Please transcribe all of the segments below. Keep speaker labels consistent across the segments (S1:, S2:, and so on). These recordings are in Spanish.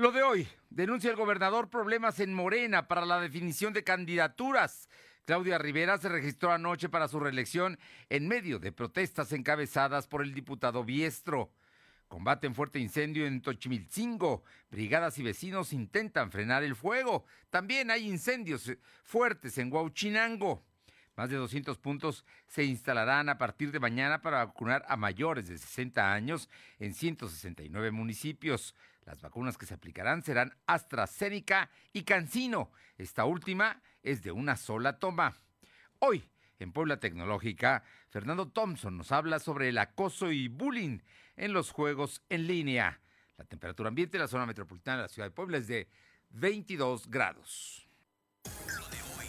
S1: Lo de hoy, denuncia el gobernador problemas en Morena para la definición de candidaturas. Claudia Rivera se registró anoche para su reelección en medio de protestas encabezadas por el diputado Biestro. Combate en fuerte incendio en Tochimilcingo. Brigadas y vecinos intentan frenar el fuego. También hay incendios fuertes en Huauchinango. Más de 200 puntos se instalarán a partir de mañana para vacunar a mayores de 60 años en 169 municipios. Las vacunas que se aplicarán serán AstraZeneca y CanSino. Esta última es de una sola toma. Hoy, en Puebla Tecnológica, Fernando Thompson nos habla sobre el acoso y bullying en los juegos en línea. La temperatura ambiente en la zona metropolitana de la ciudad de Puebla es de 22 grados.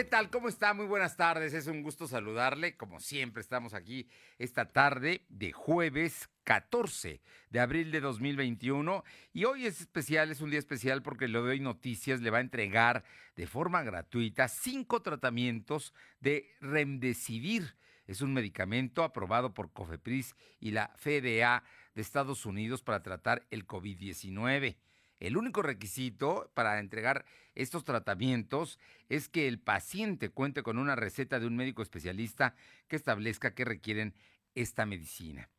S1: ¿Qué tal? ¿Cómo está? Muy buenas tardes. Es un gusto saludarle. Como siempre, estamos aquí esta tarde de jueves 14 de abril de 2021. Y hoy es especial, es un día especial porque le doy noticias, le va a entregar de forma gratuita cinco tratamientos de Remdesivir. Es un medicamento aprobado por COFEPRIS y la FDA de Estados Unidos para tratar el COVID-19. El único requisito para entregar estos tratamientos es que el paciente cuente con una receta de un médico especialista que establezca que requieren esta medicina.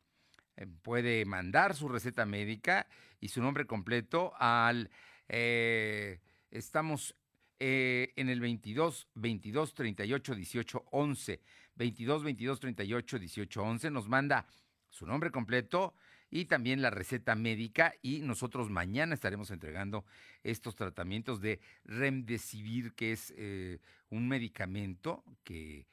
S1: Eh, puede mandar su receta médica y su nombre completo al... Eh, estamos eh, en el 22 22 38 18 11. 22 22 38 18 11. Nos manda su nombre completo y también la receta médica y nosotros mañana estaremos entregando estos tratamientos de Remdesivir, que es eh, un medicamento que,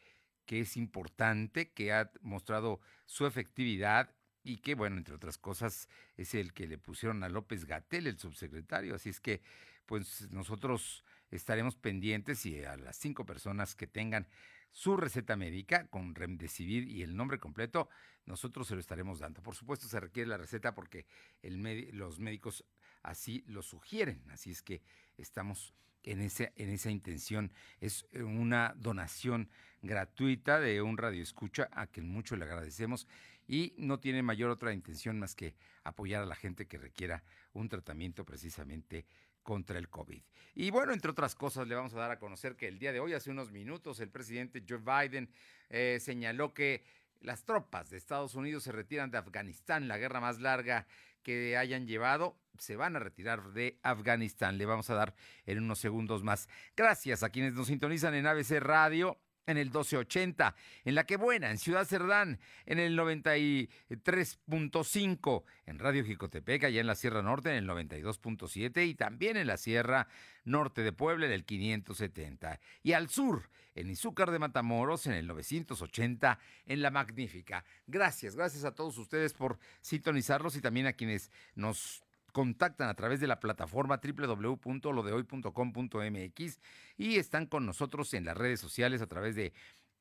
S1: que es importante, que ha mostrado su efectividad y que, bueno, entre otras cosas, es el que le pusieron a López Gatel, el subsecretario. Así es que, pues nosotros estaremos pendientes y a las cinco personas que tengan su receta médica con Remdesivir y el nombre completo, nosotros se lo estaremos dando. Por supuesto, se requiere la receta porque los médicos así lo sugieren. Así es que estamos en, ese, en esa intención. Es una donación gratuita de un radio escucha a quien mucho le agradecemos y no tiene mayor otra intención más que apoyar a la gente que requiera un tratamiento precisamente contra el COVID. Y bueno, entre otras cosas, le vamos a dar a conocer que el día de hoy, hace unos minutos, el presidente Joe Biden eh, señaló que las tropas de Estados Unidos se retiran de Afganistán, la guerra más larga que hayan llevado, se van a retirar de Afganistán. Le vamos a dar en unos segundos más. Gracias a quienes nos sintonizan en ABC Radio en el 1280, en La Que Buena, en Ciudad Cerdán, en el 93.5, en Radio Jicotepec, allá en la Sierra Norte, en el 92.7 y también en la Sierra Norte de Puebla, en el 570. Y al sur, en Izúcar de Matamoros, en el 980, en La Magnífica. Gracias, gracias a todos ustedes por sintonizarlos y también a quienes nos contactan a través de la plataforma www.lodehoy.com.mx y están con nosotros en las redes sociales a través de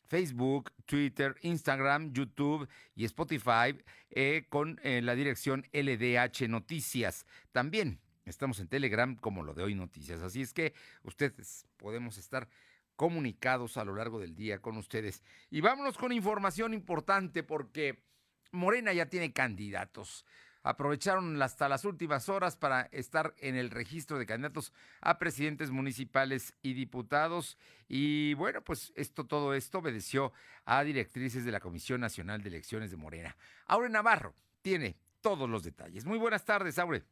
S1: Facebook, Twitter, Instagram, YouTube y Spotify eh, con eh, la dirección LDH Noticias. También estamos en Telegram como lo de hoy Noticias. Así es que ustedes podemos estar comunicados a lo largo del día con ustedes. Y vámonos con información importante porque Morena ya tiene candidatos aprovecharon hasta las últimas horas para estar en el registro de candidatos a presidentes municipales y diputados. Y bueno, pues esto, todo esto obedeció a directrices de la Comisión Nacional de Elecciones de Morena. Aure Navarro tiene todos los detalles. Muy buenas tardes, Aure.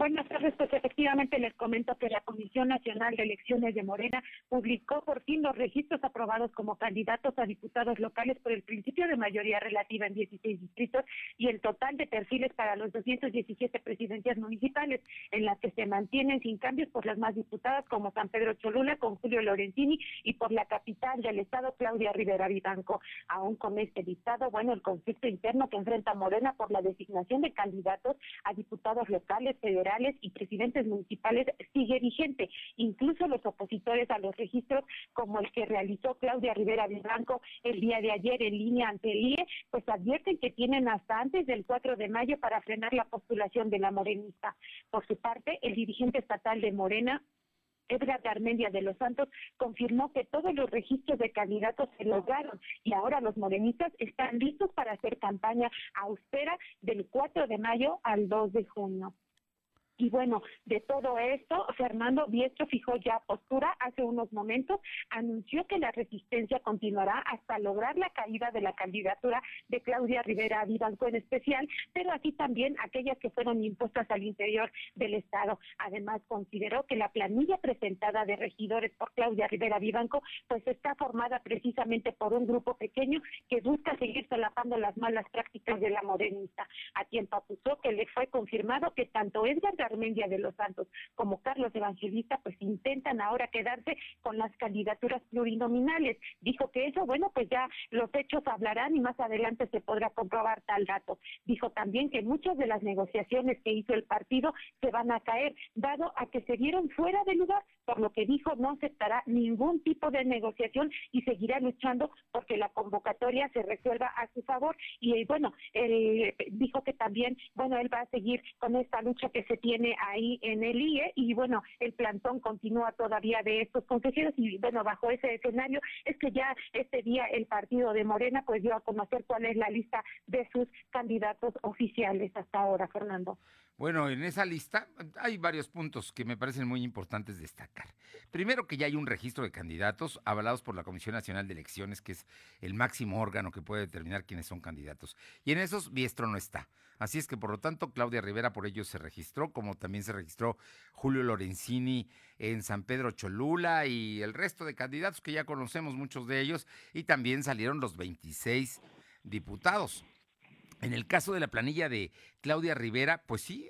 S2: Buenas tardes, pues efectivamente les comento que la Comisión Nacional de Elecciones de Morena publicó por fin los registros aprobados como candidatos a diputados locales por el principio de mayoría relativa en 16 distritos y el total de perfiles para los 217 presidencias municipales, en las que se mantienen sin cambios por las más diputadas como San Pedro Cholula con Julio Lorenzini y por la capital del estado Claudia Rivera Vivanco. Aún con este dictado, bueno, el conflicto interno que enfrenta Morena por la designación de candidatos a diputados locales, federales, y presidentes municipales sigue vigente. Incluso los opositores a los registros, como el que realizó Claudia Rivera Blanco el día de ayer en línea ante el IE, pues advierten que tienen hasta antes del 4 de mayo para frenar la postulación de la morenista. Por su parte, el dirigente estatal de Morena, Edgar Garmendia de los Santos confirmó que todos los registros de candidatos se lograron y ahora los morenistas están listos para hacer campaña austera del 4 de mayo al 2 de junio. Y bueno, de todo esto, Fernando Biestro fijó ya postura hace unos momentos, anunció que la resistencia continuará hasta lograr la caída de la candidatura de Claudia Rivera Vivanco en especial, pero así también aquellas que fueron impuestas al interior del Estado. Además, consideró que la planilla presentada de regidores por Claudia Rivera Vivanco, pues está formada precisamente por un grupo pequeño que busca seguir solapando las malas prácticas de la morenista. A tiempo acusó que le fue confirmado que tanto Edgar Armendia de los Santos como Carlos Evangelista, pues intentan ahora quedarse con las candidaturas plurinominales. Dijo que eso, bueno, pues ya los hechos hablarán y más adelante se podrá comprobar tal dato. Dijo también que muchas de las negociaciones que hizo el partido se van a caer, dado a que se dieron fuera de lugar, por lo que dijo no aceptará ningún tipo de negociación y seguirá luchando porque la convocatoria se resuelva a su favor. Y bueno, él dijo que también, bueno, él va a seguir con esta lucha que se tiene ahí en el IE y bueno, el plantón continúa todavía de estos consejeros y bueno, bajo ese escenario es que ya este día el partido de Morena pues dio a conocer cuál es la lista de sus candidatos oficiales hasta ahora, Fernando.
S1: Bueno, en esa lista hay varios puntos que me parecen muy importantes destacar. Primero que ya hay un registro de candidatos avalados por la Comisión Nacional de Elecciones, que es el máximo órgano que puede determinar quiénes son candidatos. Y en esos Biestro no está. Así es que por lo tanto Claudia Rivera por ello se registró, como también se registró Julio Lorenzini en San Pedro Cholula y el resto de candidatos que ya conocemos muchos de ellos y también salieron los 26 diputados. En el caso de la planilla de Claudia Rivera, pues sí,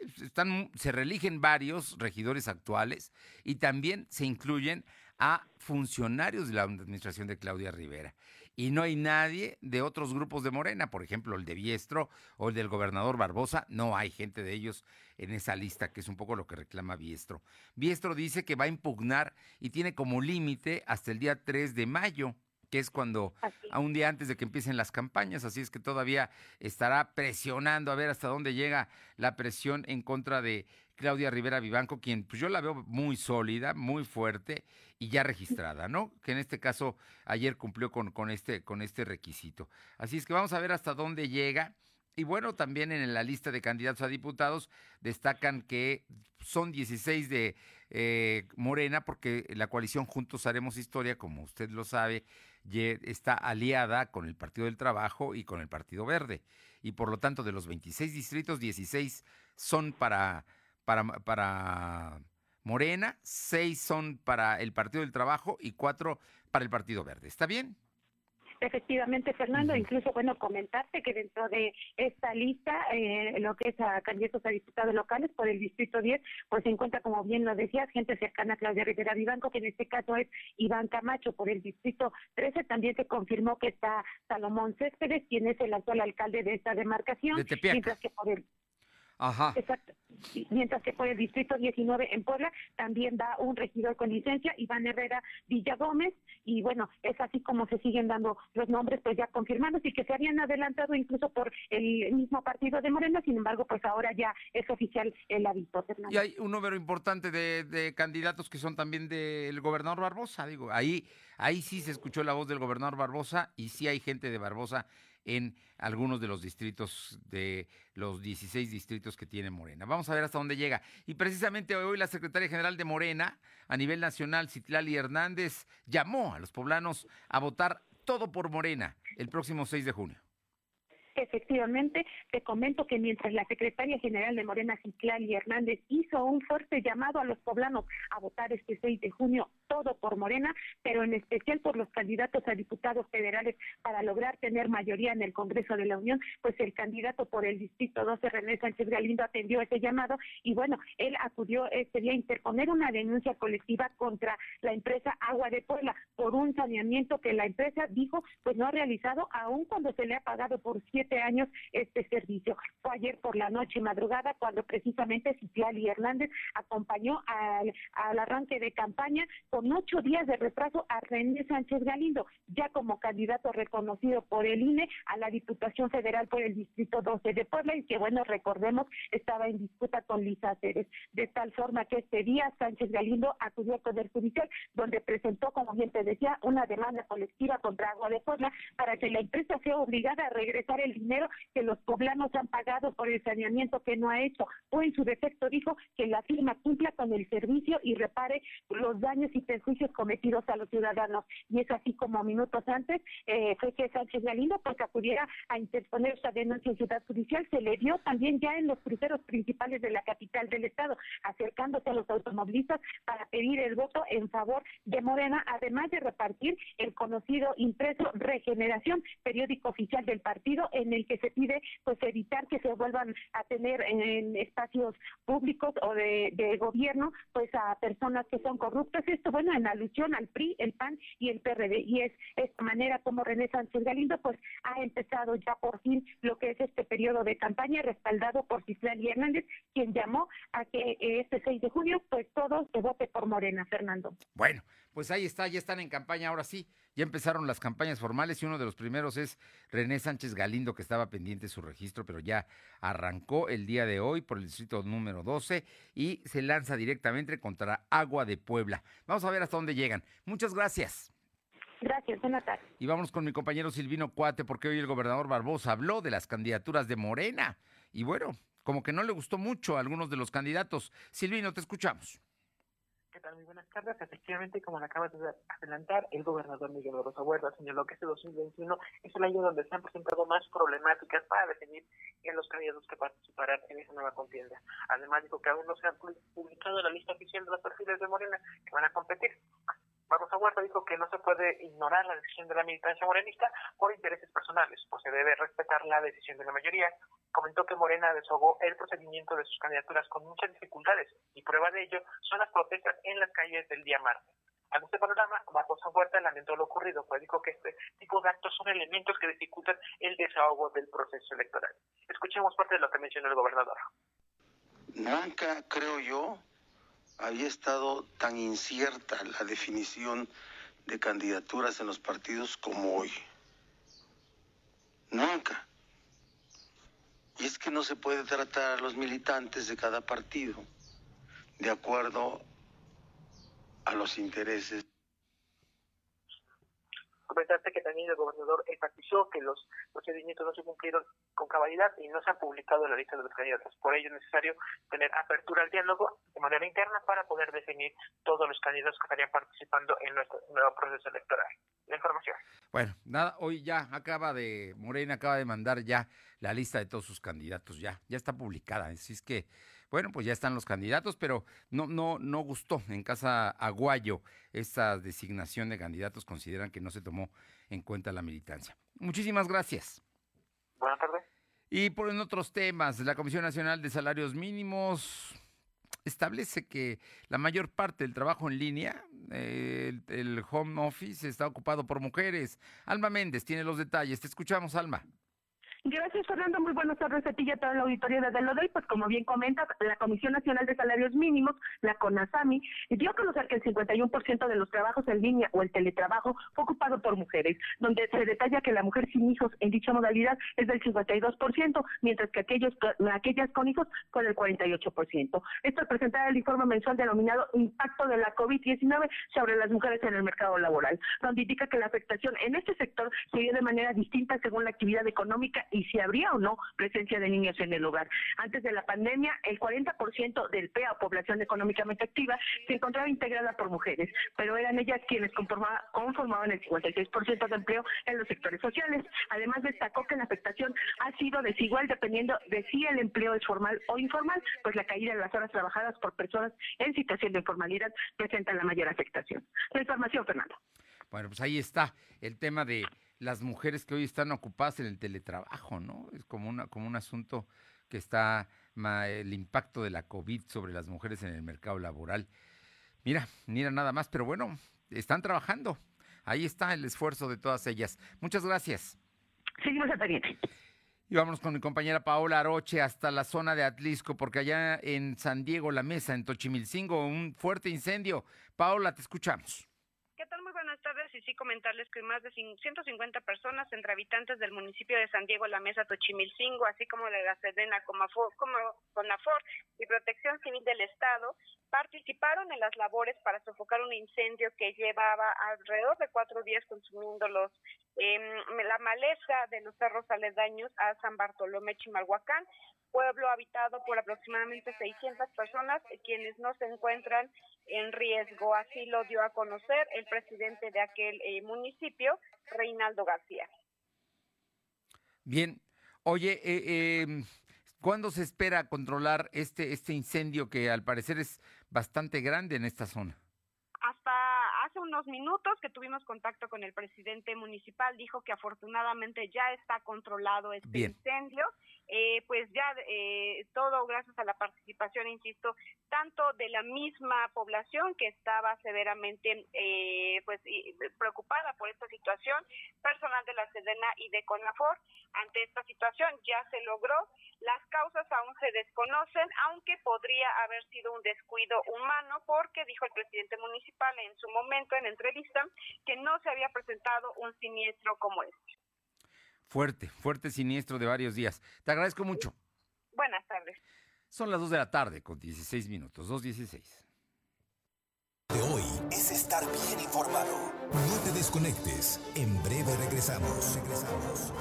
S1: se reeligen varios regidores actuales y también se incluyen a funcionarios de la administración de Claudia Rivera. Y no hay nadie de otros grupos de Morena, por ejemplo, el de Biestro o el del gobernador Barbosa, no hay gente de ellos en esa lista, que es un poco lo que reclama Biestro. Biestro dice que va a impugnar y tiene como límite hasta el día 3 de mayo que es cuando a un día antes de que empiecen las campañas, así es que todavía estará presionando a ver hasta dónde llega la presión en contra de Claudia Rivera Vivanco, quien pues yo la veo muy sólida, muy fuerte y ya registrada, ¿no? Que en este caso ayer cumplió con, con, este, con este requisito. Así es que vamos a ver hasta dónde llega. Y bueno, también en la lista de candidatos a diputados destacan que son 16 de eh, Morena, porque la coalición Juntos Haremos Historia, como usted lo sabe, está aliada con el Partido del Trabajo y con el Partido Verde. Y por lo tanto, de los 26 distritos, 16 son para, para, para Morena, 6 son para el Partido del Trabajo y 4 para el Partido Verde. ¿Está bien?
S2: Efectivamente, Fernando, incluso, bueno, comentarte que dentro de esta lista, eh, lo que es a candidatos a diputados locales por el Distrito 10, pues se encuentra, como bien lo decías, gente cercana a Claudia Rivera Vivanco, que en este caso es Iván Camacho por el Distrito 13. También se confirmó que está Salomón Céspedes, quien es el actual alcalde de esta demarcación, mientras que por el
S1: Ajá.
S2: Exacto. Mientras que por el distrito 19 en Puebla también da un regidor con licencia, Iván Herrera Villa Gómez, y bueno, es así como se siguen dando los nombres pues ya confirmados y que se habían adelantado incluso por el mismo partido de Morena, sin embargo pues ahora ya es oficial el aviso.
S1: Y hay un número importante de, de candidatos que son también del gobernador Barbosa, digo, ahí, ahí sí se escuchó la voz del gobernador Barbosa y sí hay gente de Barbosa en algunos de los distritos de los 16 distritos que tiene Morena. Vamos a ver hasta dónde llega. Y precisamente hoy la secretaria general de Morena a nivel nacional, Citlali Hernández, llamó a los poblanos a votar todo por Morena el próximo 6 de junio.
S2: Efectivamente, te comento que mientras la secretaria general de Morena, Citlali Hernández, hizo un fuerte llamado a los poblanos a votar este 6 de junio, todo por Morena, pero en especial por los candidatos a diputados federales para lograr tener mayoría en el Congreso de la Unión, pues el candidato por el Distrito 12, René Sánchez Galindo, atendió ese llamado y bueno, él acudió este día a interponer una denuncia colectiva contra la empresa Agua de Puebla por un saneamiento que la empresa dijo pues no ha realizado aún cuando se le ha pagado por siete años este servicio. Fue ayer por la noche madrugada cuando precisamente Ciclali Hernández acompañó al, al arranque de campaña con ocho días de retraso a René Sánchez Galindo, ya como candidato reconocido por el INE a la Diputación Federal por el Distrito 12 de Puebla y que bueno, recordemos, estaba en disputa con Lisa Ceres. De tal forma que este día Sánchez Galindo acudió al Poder Judicial, donde presentó, como bien te decía, una demanda colectiva contra Agua de Puebla para que la empresa sea obligada a regresar el dinero que los poblanos han pagado por el saneamiento que no ha hecho. O en su defecto dijo que la firma cumpla con el servicio y repare los daños y perjuicios cometidos a los ciudadanos. Y es así como minutos antes eh, fue que Sánchez Galindo pues acudiera a interponer esta denuncia en Ciudad Judicial. Se le dio también ya en los cruceros principales de la capital del estado, acercándose a los automovilistas para pedir el voto en favor de Morena, además de repartir el conocido impreso Regeneración, periódico oficial del partido, en el que se pide pues evitar que se vuelvan a tener en, espacios públicos o de, gobierno pues a personas que son corruptas. Esto, bueno, en alusión al PRI, el PAN y el PRD. Y es esta manera como René Sánchez Galindo pues ha empezado ya por fin lo que es este periodo de campaña respaldado por Cislali Hernández, quien llamó a que este 6 de junio pues todos se vote por Morena, Fernando.
S1: Bueno, pues ahí está, ya están en campaña ahora sí. Ya empezaron las campañas formales y uno de los primeros es René Sánchez Galindo, que estaba pendiente de su registro, pero ya arrancó el día de hoy por el distrito número 12 y se lanza directamente contra Agua de Puebla. Vamos a ver hasta dónde llegan. Muchas gracias.
S2: Gracias, buenas tardes.
S1: Y vamos con mi compañero Silvino Cuate, porque hoy el gobernador Barbosa habló de las candidaturas de Morena. Y bueno, como que no le gustó mucho a algunos de los candidatos. Silvino, te escuchamos.
S3: ¿Qué tal? Muy buenas tardes. Efectivamente, como le acabas de adelantar, el gobernador Miguel Barbosa Huerta señaló que este 2021 es el año donde se han presentado más problemáticas para definir en los candidatos que participarán en esa nueva contienda. Además, dijo que aún no se ha publicado la lista oficial de los perfiles de Morena que van a competir. Barbosa Huerta dijo que no se puede ignorar la decisión de la militancia morenista por intereses personales, pues se debe respetar la decisión de la mayoría. Comentó que Morena desahogó el procedimiento de sus candidaturas con muchas dificultades y prueba de ello son las protestas en las calles del día martes. Ante este panorama, Barbosa Huerta lamentó lo ocurrido, pues dijo que este tipo de actos son elementos que dificultan el desahogo del proceso electoral. Escuchemos parte de lo que mencionó el gobernador.
S4: Nunca, creo yo, había estado tan incierta la definición de candidaturas en los partidos como hoy. Nunca. Y es que no se puede tratar a los militantes de cada partido de acuerdo a los intereses
S3: Comentaste que también el gobernador enfatizó que los procedimientos no se cumplieron con cabalidad y no se han publicado la lista de los candidatos. Por ello es necesario tener apertura al diálogo de manera interna para poder definir todos los candidatos que estarían participando en nuestro nuevo proceso electoral. La información.
S1: Bueno, nada, hoy ya acaba de, Morena acaba de mandar ya la lista de todos sus candidatos, ya, ya está publicada. Así es que bueno, pues ya están los candidatos, pero no, no, no gustó en Casa Aguayo esta designación de candidatos. Consideran que no se tomó en cuenta la militancia. Muchísimas gracias.
S3: Buenas tardes.
S1: Y por en otros temas, la Comisión Nacional de Salarios Mínimos establece que la mayor parte del trabajo en línea, el, el, home office, está ocupado por mujeres. Alma Méndez tiene los detalles. Te escuchamos, Alma.
S2: Gracias, Fernando. Muy buenas tardes a ti y a toda la auditoría de Delodoy. Pues como bien comentas, la Comisión Nacional de Salarios Mínimos, la CONASAMI, dio a conocer que el 51% de los trabajos en línea o el teletrabajo fue ocupado por mujeres, donde se detalla que la mujer sin hijos en dicha modalidad es del 52%, mientras que aquellos aquellas con hijos con el 48%. Esto al presentar el informe mensual denominado Impacto de la COVID-19 sobre las mujeres en el mercado laboral, donde indica que la afectación en este sector se dio de manera distinta según la actividad económica y si habría o no presencia de niños en el hogar. Antes de la pandemia, el 40% del PEA, población económicamente activa, se encontraba integrada por mujeres, pero eran ellas quienes conformaban el 56% de empleo en los sectores sociales. Además, destacó que la afectación ha sido desigual dependiendo de si el empleo es formal o informal, pues la caída de las horas trabajadas por personas en situación de informalidad presenta la mayor afectación. La información, Fernando.
S1: Bueno, pues ahí está el tema de las mujeres que hoy están ocupadas en el teletrabajo, ¿no? Es como, una, como un asunto que está el impacto de la COVID sobre las mujeres en el mercado laboral. Mira, mira nada más, pero bueno, están trabajando. Ahí está el esfuerzo de todas ellas. Muchas gracias.
S2: Seguimos al pendiente.
S1: Y vámonos con mi compañera Paola Aroche hasta la zona de Atlisco, porque allá en San Diego, La Mesa, en Tochimilcingo, un fuerte incendio. Paola, te escuchamos
S5: sí comentarles que más de 150 personas entre habitantes del municipio de San Diego, La Mesa, Tochimilcingo, así como de la Sedena, como, como y Protección Civil del Estado, participaron en las labores para sofocar un incendio que llevaba alrededor de cuatro días consumiendo los eh, la maleza de los cerros aledaños a San Bartolomé Chimalhuacán pueblo habitado por aproximadamente 600 personas, quienes no se encuentran en riesgo. Así lo dio a conocer el presidente de aquel eh, municipio, Reinaldo García.
S1: Bien, oye, eh, em, ¿cuándo se espera controlar este, este incendio que al parecer es bastante grande en esta zona?
S5: Hasta hace unos minutos que tuvimos contacto con el presidente municipal, dijo que afortunadamente ya está controlado este incendio eh, pues ya eh, todo gracias a la participación, insisto, tanto de la misma población que estaba severamente eh, pues preocupada por esta situación, personal de la Sedena y de CONAFOR. Ante esta situación ya se logró, las causas aún se desconocen, aunque podría haber sido un descuido humano, porque dijo el presidente municipal en su momento en entrevista que no se había presentado un siniestro como este.
S1: Fuerte, fuerte siniestro de varios días. Te agradezco mucho.
S5: Buenas tardes.
S1: Son las 2 de la tarde con 16 minutos, 2.16.
S6: De hoy es estar bien informado. No te desconectes. En breve regresamos. Regresamos.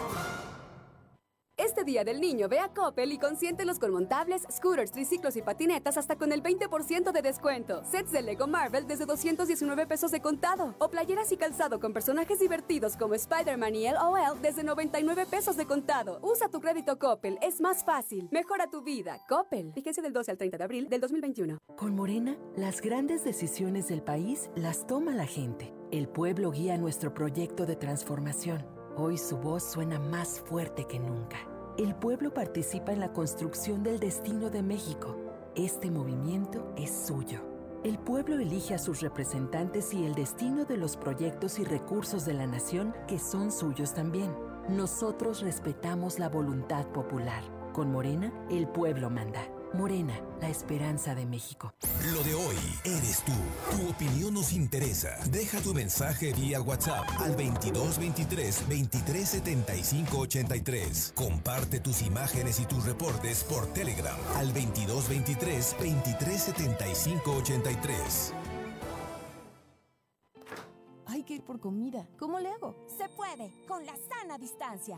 S7: Este Día del Niño ve a Coppel y consiéntelos con montables, scooters, triciclos y patinetas hasta con el 20% de descuento. Sets de Lego Marvel desde 219 pesos de contado. O playeras y calzado con personajes divertidos como Spider-Man y LOL desde 99 pesos de contado. Usa tu crédito Coppel, es más fácil. Mejora tu vida. Coppel. Fíjense del 12 al 30 de abril del 2021.
S8: Con Morena, las grandes decisiones del país las toma la gente. El pueblo guía nuestro proyecto de transformación. Hoy su voz suena más fuerte que nunca el pueblo participa en la construcción del destino de México. Este movimiento es suyo. El pueblo elige a sus representantes y el destino de los proyectos y recursos de la nación que son suyos también. Nosotros respetamos la voluntad popular. Con Morena, el pueblo manda. Morena, la esperanza de México.
S6: Lo de hoy eres tú. Tu opinión nos interesa. Deja tu mensaje vía WhatsApp al 2223 2375 83. Comparte tus imágenes y tus reportes por Telegram al 2223 2375 83.
S9: Hay que ir por comida. ¿Cómo le hago?
S10: Se puede, con la sana distancia.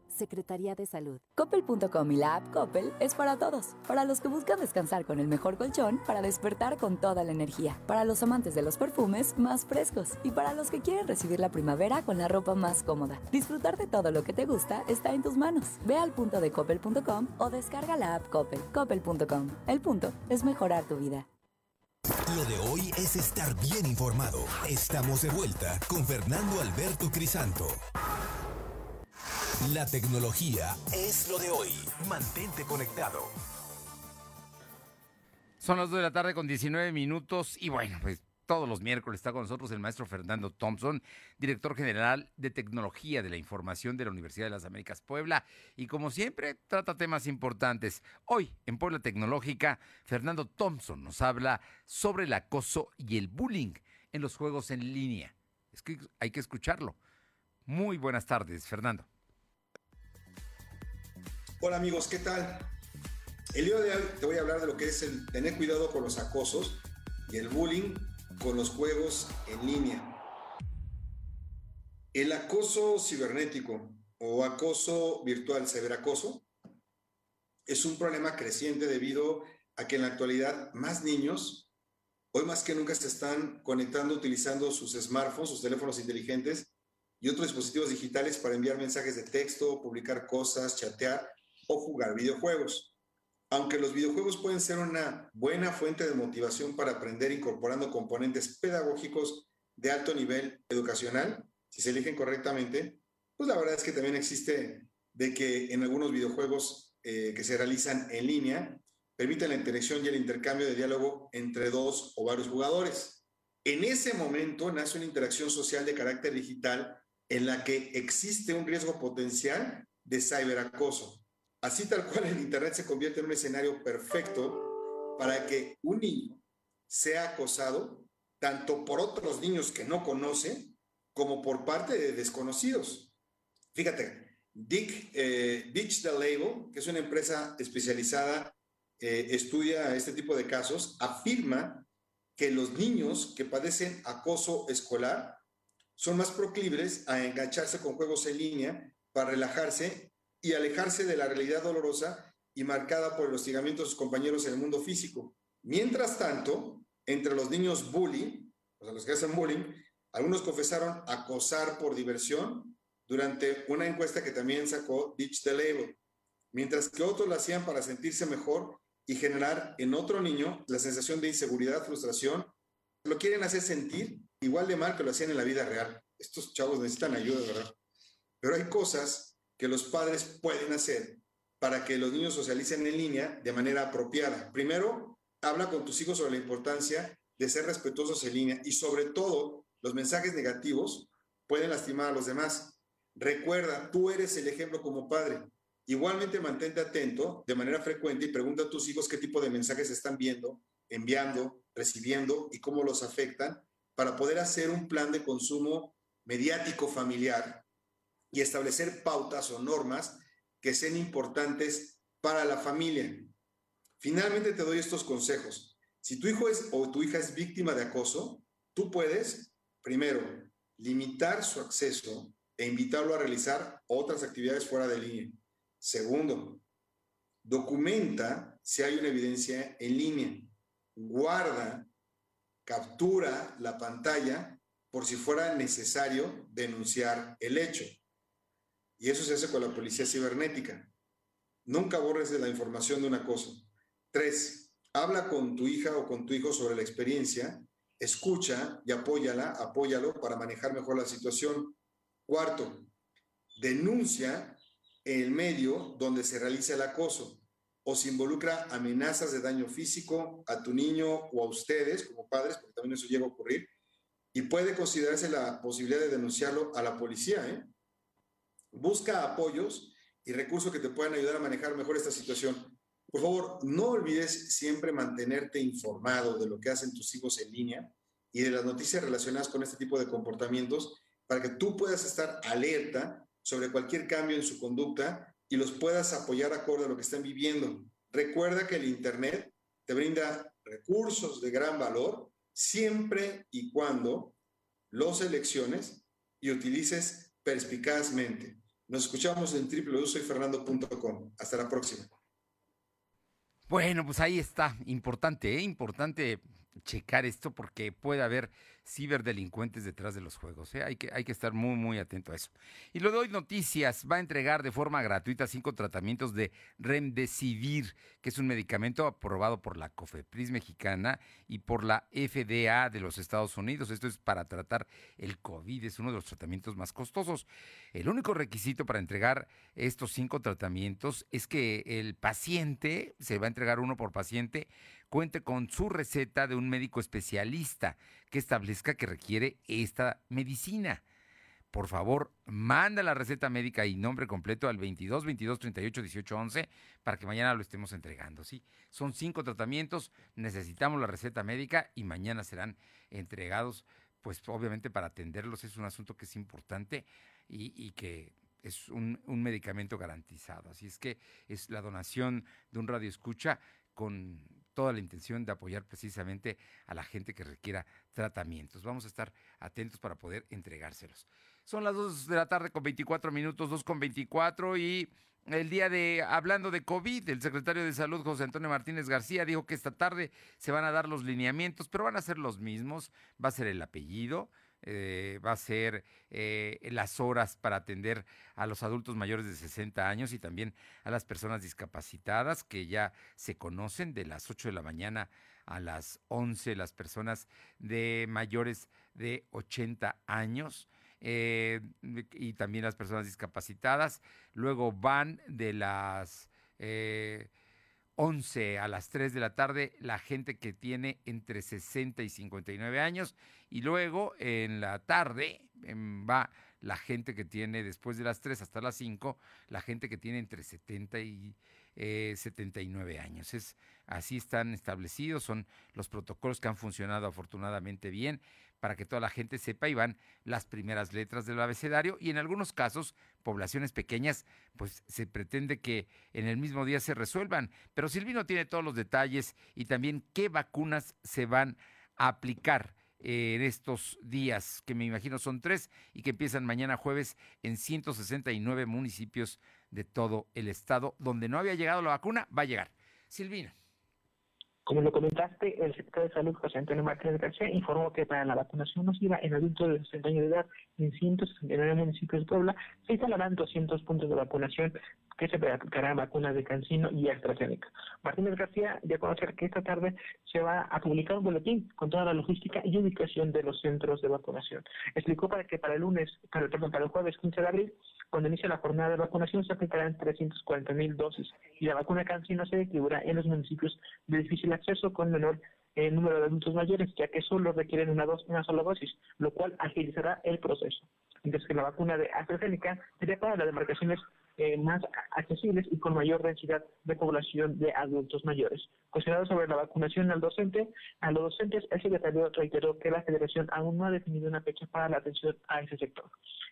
S11: Secretaría de Salud. Coppel.com y la app Coppel es para todos. Para los que buscan descansar con el mejor colchón, para despertar con toda la energía. Para los amantes de los perfumes más frescos. Y para los que quieren recibir la primavera con la ropa más cómoda. Disfrutar de todo lo que te gusta está en tus manos. Ve al punto de coppel.com o descarga la app Coppel. Coppel.com. El punto es mejorar tu vida.
S6: Lo de hoy es estar bien informado. Estamos de vuelta con Fernando Alberto Crisanto. La tecnología es lo de hoy. Mantente conectado.
S1: Son las 2 de la tarde con 19 minutos y bueno, pues todos los miércoles está con nosotros el maestro Fernando Thompson, director general de Tecnología de la Información de la Universidad de las Américas Puebla. Y como siempre, trata temas importantes. Hoy, en Puebla Tecnológica, Fernando Thompson nos habla sobre el acoso y el bullying en los juegos en línea. Es que hay que escucharlo. Muy buenas tardes, Fernando.
S12: Hola amigos, ¿qué tal? El día de hoy te voy a hablar de lo que es el tener cuidado con los acosos y el bullying con los juegos en línea. El acoso cibernético o acoso virtual, ciberacoso, es un problema creciente debido a que en la actualidad más niños, hoy más que nunca, se están conectando utilizando sus smartphones, sus teléfonos inteligentes y otros dispositivos digitales para enviar mensajes de texto, publicar cosas, chatear o jugar videojuegos. Aunque los videojuegos pueden ser una buena fuente de motivación para aprender incorporando componentes pedagógicos de alto nivel educacional, si se eligen correctamente, pues la verdad es que también existe de que en algunos videojuegos eh, que se realizan en línea permiten la interacción y el intercambio de diálogo entre dos o varios jugadores. En ese momento nace una interacción social de carácter digital en la que existe un riesgo potencial de ciberacoso Así tal cual el Internet se convierte en un escenario perfecto para que un niño sea acosado tanto por otros niños que no conoce como por parte de desconocidos. Fíjate, Dick, eh, the Label, que es una empresa especializada, eh, estudia este tipo de casos, afirma que los niños que padecen acoso escolar son más proclives a engancharse con juegos en línea para relajarse y alejarse de la realidad dolorosa y marcada por el hostigamiento de sus compañeros en el mundo físico. Mientras tanto, entre los niños bullying, o sea, los que hacen bullying, algunos confesaron acosar por diversión durante una encuesta que también sacó Ditch the Label, mientras que otros lo hacían para sentirse mejor y generar en otro niño la sensación de inseguridad, frustración. Lo quieren hacer sentir igual de mal que lo hacían en la vida real. Estos chavos necesitan ayuda, ¿verdad? Pero hay cosas que los padres pueden hacer para que los niños socialicen en línea de manera apropiada. Primero, habla con tus hijos sobre la importancia de ser respetuosos en línea y sobre todo los mensajes negativos pueden lastimar a los demás. Recuerda, tú eres el ejemplo como padre. Igualmente mantente atento de manera frecuente y pregunta a tus hijos qué tipo de mensajes están viendo, enviando, recibiendo y cómo los afectan para poder hacer un plan de consumo mediático familiar y establecer pautas o normas que sean importantes para la familia. Finalmente te doy estos consejos. Si tu hijo es o tu hija es víctima de acoso, tú puedes, primero, limitar su acceso e invitarlo a realizar otras actividades fuera de línea. Segundo, documenta si hay una evidencia en línea. Guarda, captura la pantalla por si fuera necesario denunciar el hecho. Y eso se hace con la policía cibernética. Nunca borres la información de una cosa. Tres, habla con tu hija o con tu hijo sobre la experiencia, escucha y apóyala, apóyalo para manejar mejor la situación. Cuarto, denuncia el medio donde se realiza el acoso o se involucra amenazas de daño físico a tu niño o a ustedes como padres, porque también eso llega a ocurrir, y puede considerarse la posibilidad de denunciarlo a la policía. ¿eh? Busca apoyos y recursos que te puedan ayudar a manejar mejor esta situación. Por favor, no olvides siempre mantenerte informado de lo que hacen tus hijos en línea y de las noticias relacionadas con este tipo de comportamientos para que tú puedas estar alerta sobre cualquier cambio en su conducta y los puedas apoyar acorde a lo que están viviendo. Recuerda que el Internet te brinda recursos de gran valor siempre y cuando los selecciones y utilices perspicazmente. Nos escuchamos en www.soyfernando.com. Hasta la próxima.
S1: Bueno, pues ahí está. Importante, ¿eh? Importante checar esto porque puede haber ciberdelincuentes detrás de los juegos. ¿eh? Hay, que, hay que estar muy, muy atento a eso. Y lo doy noticias. Va a entregar de forma gratuita cinco tratamientos de Remdesivir, que es un medicamento aprobado por la COFEPRIS mexicana y por la FDA de los Estados Unidos. Esto es para tratar el COVID. Es uno de los tratamientos más costosos. El único requisito para entregar estos cinco tratamientos es que el paciente, se va a entregar uno por paciente, cuente con su receta de un médico especialista que establezca que requiere esta medicina. Por favor, manda la receta médica y nombre completo al 22 22 38 18 11 para que mañana lo estemos entregando. ¿sí? Son cinco tratamientos, necesitamos la receta médica y mañana serán entregados, pues obviamente para atenderlos es un asunto que es importante y, que es un, un, medicamento garantizado. Así es que es la donación de un radio escucha con toda la intención de apoyar precisamente a la gente que requiera tratamientos. Vamos a estar atentos para poder entregárselos. Son las 2 de la tarde con 24 minutos, 2 con 24 y el día de, hablando de COVID, el secretario de Salud, José Antonio Martínez García, dijo que esta tarde se van a dar los lineamientos, pero van a ser los mismos, va a ser el apellido, eh, va a ser eh, las horas para atender a los adultos mayores de 60 años y también a las personas discapacitadas que ya se conocen de las 8 de la mañana a las 11, las personas de mayores de 80 años. Eh, y también las personas discapacitadas. Luego van de las 11 a las 3 de la tarde la gente que tiene entre 60 y 59 años y luego en la tarde em, va la gente que tiene después de las 3 hasta las 5, la gente que tiene entre 70 y 79 eh, años. Es, así están establecidos, son los protocolos que han funcionado afortunadamente bien para que toda la gente sepa y van las primeras letras del abecedario y en algunos casos, poblaciones pequeñas, pues se pretende que en el mismo día se resuelvan. Pero Silvino tiene todos los detalles y también qué vacunas se van a aplicar en estos días, que me imagino son tres y que empiezan mañana jueves en 169 municipios de todo el estado. Donde no había llegado la vacuna, va a llegar. Silvino.
S3: Como lo comentaste, el secretario de Salud, José Antonio Martínez García, informó que para la vacunación masiva en adultos de 60 años de edad en 169 municipios de Puebla se instalarán 200 puntos de vacunación que se aplicarán vacunas de Cancino y AstraZeneca. Martínez García dio a conocer que esta tarde se va a publicar un boletín con toda la logística y ubicación de los centros de vacunación. Explicó para que para el lunes, para, perdón, para el jueves 15 de abril, cuando inicie la jornada de vacunación, se aplicarán 340 mil dosis y la vacuna Cancino se distribuirá en los municipios de difícil acceso con menor eh, número de adultos mayores, ya que solo requieren una, dos, una sola dosis, lo cual agilizará el proceso. Mientras que la vacuna de AstraZeneca sería para las demarcaciones eh, más accesibles y con mayor densidad de población de adultos mayores. Cuestionado sobre la vacunación al docente, a los docentes, el secretario reiteró que la Federación aún no ha definido una fecha para la atención a ese sector.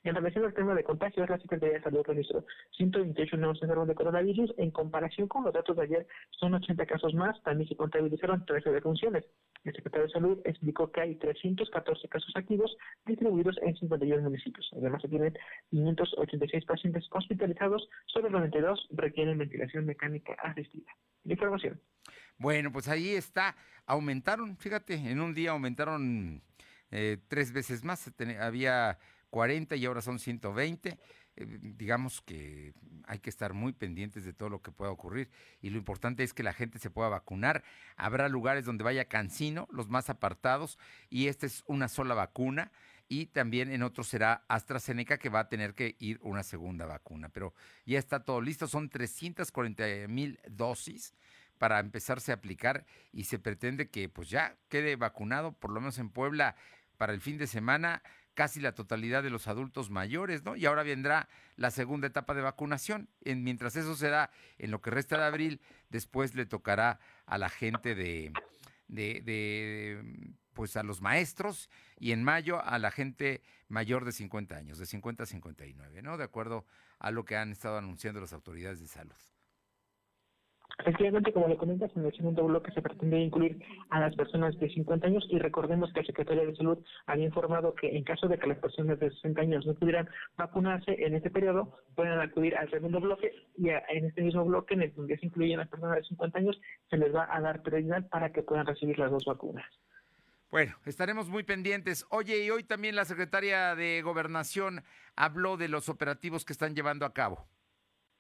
S3: En relación al tema de contagios, la Secretaría de Salud registró 128 nuevos enfermos de coronavirus. En comparación con los datos de ayer, son 80 casos más. También se contabilizaron 13 defunciones. El secretario de Salud explicó que hay 314 casos activos distribuidos en 51 municipios. Además, se tienen 586 pacientes hospitalizados, solo 92 requieren ventilación mecánica asistida. Información.
S1: Bueno, pues ahí está. Aumentaron, fíjate, en un día aumentaron eh, tres veces más. Había 40 y ahora son 120. Eh, digamos que hay que estar muy pendientes de todo lo que pueda ocurrir y lo importante es que la gente se pueda vacunar. Habrá lugares donde vaya Cancino, los más apartados, y esta es una sola vacuna y también en otros será AstraZeneca que va a tener que ir una segunda vacuna. Pero ya está todo listo, son 340 mil dosis para empezarse a aplicar y se pretende que pues ya quede vacunado, por lo menos en Puebla, para el fin de semana casi la totalidad de los adultos mayores, ¿no? Y ahora vendrá la segunda etapa de vacunación. En, mientras eso se da en lo que resta de abril, después le tocará a la gente de pues a los maestros y en mayo a la gente mayor de 50 años, de 50 a 59, ¿no? De acuerdo a lo que han estado anunciando las autoridades de salud.
S3: Efectivamente, como le comentas, en el segundo bloque se pretende incluir a las personas de 50 años y recordemos que el secretario de Salud había informado que en caso de que las personas de 60 años no pudieran vacunarse en este periodo, pueden acudir al segundo bloque y en este mismo bloque, en el donde se incluyen las personas de 50 años, se les va a dar prioridad para que puedan recibir las dos vacunas.
S1: Bueno, estaremos muy pendientes. Oye, y hoy también la secretaria de Gobernación habló de los operativos que están llevando a cabo.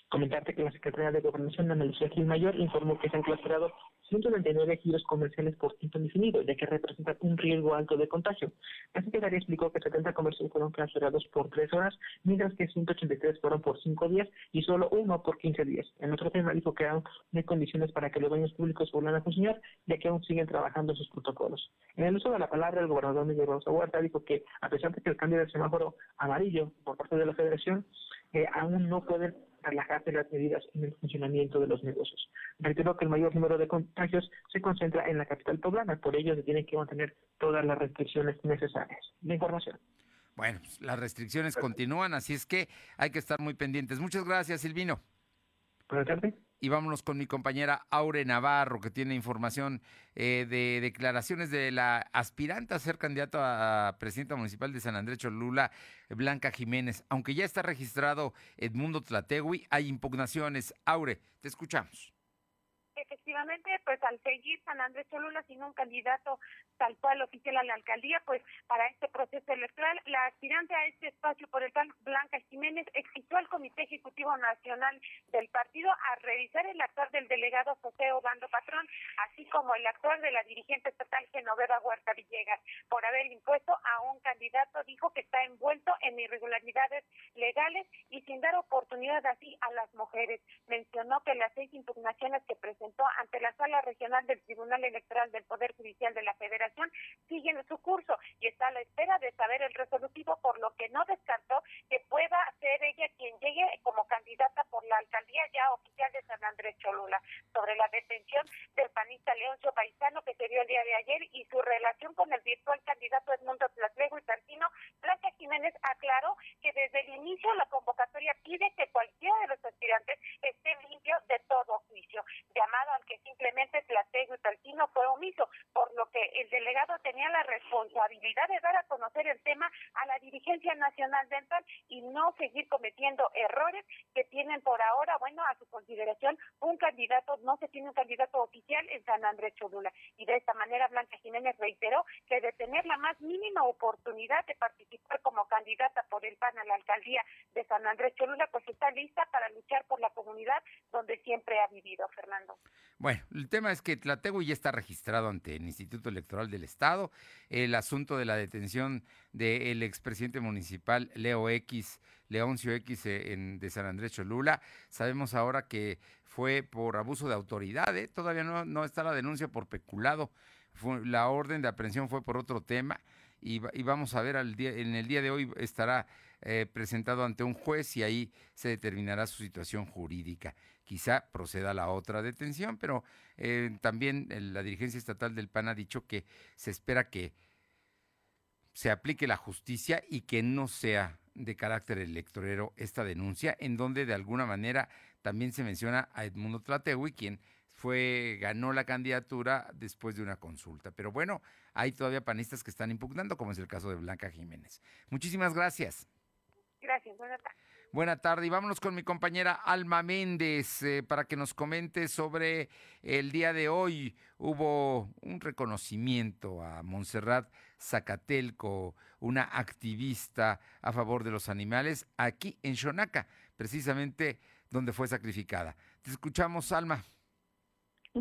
S3: Comentarte que la Secretaría de Gobernación, Ana Lucía Gil Mayor, informó que se han clausurado 199 giros comerciales por tiempo indefinido, ya que representan un riesgo alto de contagio. La Secretaría explicó que 70 comercios fueron clausurados por 3 horas, mientras que 183 fueron por 5 días y solo uno por 15 días. En otro tema dijo que aún no hay condiciones para que los baños públicos vuelvan a funcionar, ya que aún siguen trabajando sus protocolos. En el uso de la palabra, el gobernador Miguel Rosa Huerta dijo que, a pesar de que el cambio del semáforo amarillo por parte de la Federación, eh, aún no pueden relajarse las medidas en el funcionamiento de los negocios. Reitero que el mayor número de contagios se concentra en la capital poblana, por ello se tienen que mantener todas las restricciones necesarias. La información.
S1: Bueno, pues, las restricciones continúan, así es que hay que estar muy pendientes. Muchas gracias, Silvino.
S3: Buenas tardes.
S1: Y vámonos con mi compañera Aure Navarro, que tiene información eh, de declaraciones de la aspirante a ser candidato a presidenta municipal de San Andrés Cholula, Blanca Jiménez. Aunque ya está registrado Edmundo Tlategui, hay impugnaciones. Aure, te escuchamos
S2: efectivamente, pues al seguir San Andrés Cholula sin un candidato tal cual oficial a la alcaldía, pues para este proceso electoral, la aspirante a este espacio por el tal Blanca Jiménez exigió al Comité Ejecutivo Nacional del partido a revisar el actuar del delegado José Obando Patrón, así como el actuar de la dirigente estatal Genoveva Huerta Villegas, por haber impuesto a un candidato, dijo que está envuelto en irregularidades legales y sin dar oportunidad así a las mujeres. Mencionó que las seis impugnaciones que presentó ante la Sala Regional del Tribunal Electoral del Poder Judicial de la Federación siguen su curso y está a la espera de saber el resolutivo, por lo que no descartó que pueda ser ella quien llegue como candidata por la alcaldía ya oficial de San Andrés Cholula. Sobre la detención del panista Leoncio Paisano que se dio el día de ayer y su relación con el virtual candidato Edmundo Tlatlego y Tartino, Blanca Jiménez aclaró que desde el inicio la convocatoria pide que cualquiera de los aspirantes esté limpio de todo juicio. Llamado al que simplemente Tlatego y Tartino fue omiso, por lo que el delegado tenía la responsabilidad de dar a conocer el tema a la dirigencia nacional dental y no seguir cometiendo errores que tienen por ahora, bueno, a su consideración, un candidato, no se tiene un candidato oficial en San Andrés Cholula. Y de esta manera Blanca Jiménez reiteró que de tener la más mínima oportunidad de participar como candidata por el PAN a la alcaldía de San Andrés Cholula, pues está lista para luchar por la comunidad donde siempre ha vivido, Fernando.
S1: Bueno, el tema es que Tlategui ya está registrado ante el Instituto Electoral del Estado. El asunto de la detención del expresidente municipal Leo X, Leoncio X eh, en, de San Andrés Cholula. Sabemos ahora que fue por abuso de autoridad, ¿eh? todavía no, no está la denuncia por peculado. la orden de aprehensión fue por otro tema y, vamos a ver al día, en el día de hoy estará eh, presentado ante un juez y ahí se determinará su situación jurídica quizá proceda la otra detención, pero eh, también la dirigencia estatal del PAN ha dicho que se espera que se aplique la justicia y que no sea de carácter electorero esta denuncia, en donde de alguna manera también se menciona a Edmundo Tlategui, quien fue, ganó la candidatura después de una consulta. Pero bueno, hay todavía panistas que están impugnando, como es el caso de Blanca Jiménez. Muchísimas gracias.
S2: Gracias, buenas tardes.
S1: Buena tarde y vámonos con mi compañera Alma Méndez eh, para que nos comente sobre el día de hoy. Hubo un reconocimiento a Montserrat Zacatelco, una activista a favor de los animales, aquí en Xonaca, precisamente donde fue sacrificada. Te escuchamos, Alma.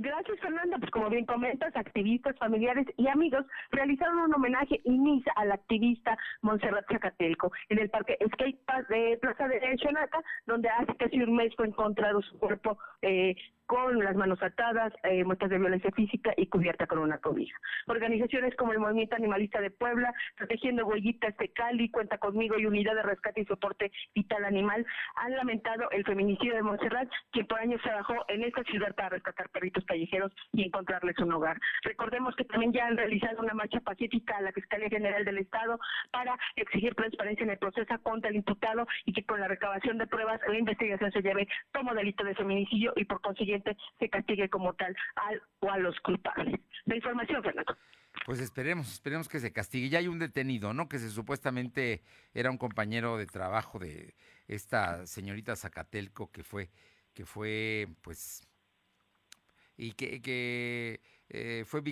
S2: Gracias, Fernanda. Pues como bien comentas, activistas, familiares y amigos realizaron un homenaje y misa a la activista Montserrat Zacatelco en el parque Skate Park de Plaza de Xonaca, donde hace casi un mes fue encontrado su cuerpo eh, con las manos atadas, eh, muestras de violencia física y cubierta con una cobija. Organizaciones como el Movimiento Animalista de Puebla, Protegiendo Huellitas de Cali, Cuenta Conmigo y Unidad de Rescate y Soporte Vital Animal han lamentado el feminicidio de Montserrat, quien por años trabajó en esta ciudad para rescatar perritos callejeros y encontrarles un hogar. Recordemos que también ya han realizado una marcha pacífica a la Fiscalía General del Estado para exigir transparencia en el proceso contra el imputado y que con la recabación de pruebas la investigación se lleve como delito de feminicidio y por consiguiente se castigue como tal al o a los culpables. La información, Fernando.
S1: Pues esperemos, esperemos que se castigue. Ya hay un detenido, ¿no? Que se supuestamente era un compañero de trabajo de esta señorita Zacatelco que fue, que fue, pues, y que, que eh, fue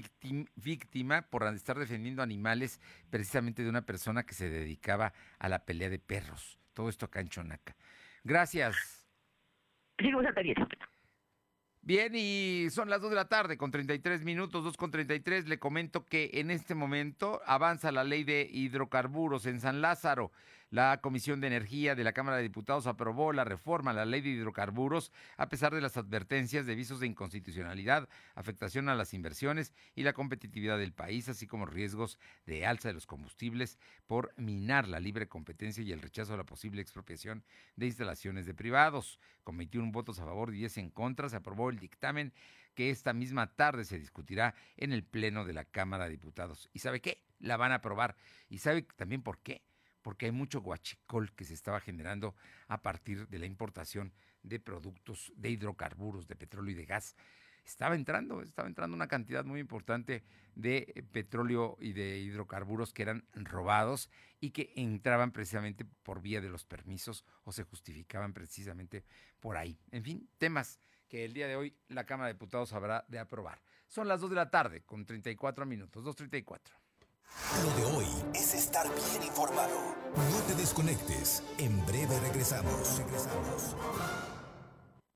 S1: víctima por estar defendiendo animales precisamente de una persona que se dedicaba a la pelea de perros. Todo esto acá en Chonaca. Gracias.
S2: Pendiente.
S1: Bien, y son las 2 de la tarde con 33 minutos, 2 con 33. Le comento que en este momento avanza la ley de hidrocarburos en San Lázaro. La Comisión de Energía de la Cámara de Diputados aprobó la reforma a la ley de hidrocarburos a pesar de las advertencias de visos de inconstitucionalidad, afectación a las inversiones y la competitividad del país, así como riesgos de alza de los combustibles por minar la libre competencia y el rechazo a la posible expropiación de instalaciones de privados. Con 21 votos a favor y 10 en contra, se aprobó el dictamen que esta misma tarde se discutirá en el Pleno de la Cámara de Diputados. ¿Y sabe qué? La van a aprobar. ¿Y sabe también por qué? Porque hay mucho guachicol que se estaba generando a partir de la importación de productos de hidrocarburos, de petróleo y de gas. Estaba entrando, estaba entrando una cantidad muy importante de eh, petróleo y de hidrocarburos que eran robados y que entraban precisamente por vía de los permisos o se justificaban precisamente por ahí. En fin, temas que el día de hoy la Cámara de Diputados habrá de aprobar. Son las 2 de la tarde con 34 minutos, 2.34.
S6: Lo de hoy es estar bien informado. No te desconectes. En breve regresamos. Regresamos.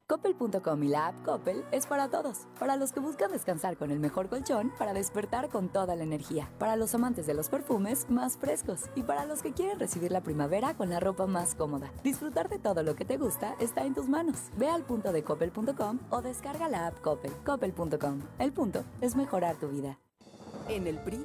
S11: Coppel.com y la app Coppel es para todos. Para los que buscan descansar con el mejor colchón, para despertar con toda la energía. Para los amantes de los perfumes más frescos. Y para los que quieren recibir la primavera con la ropa más cómoda. Disfrutar de todo lo que te gusta está en tus manos. Ve al punto de Coppel.com o descarga la app Coppel. Coppel.com. El punto es mejorar tu vida.
S13: En el PRI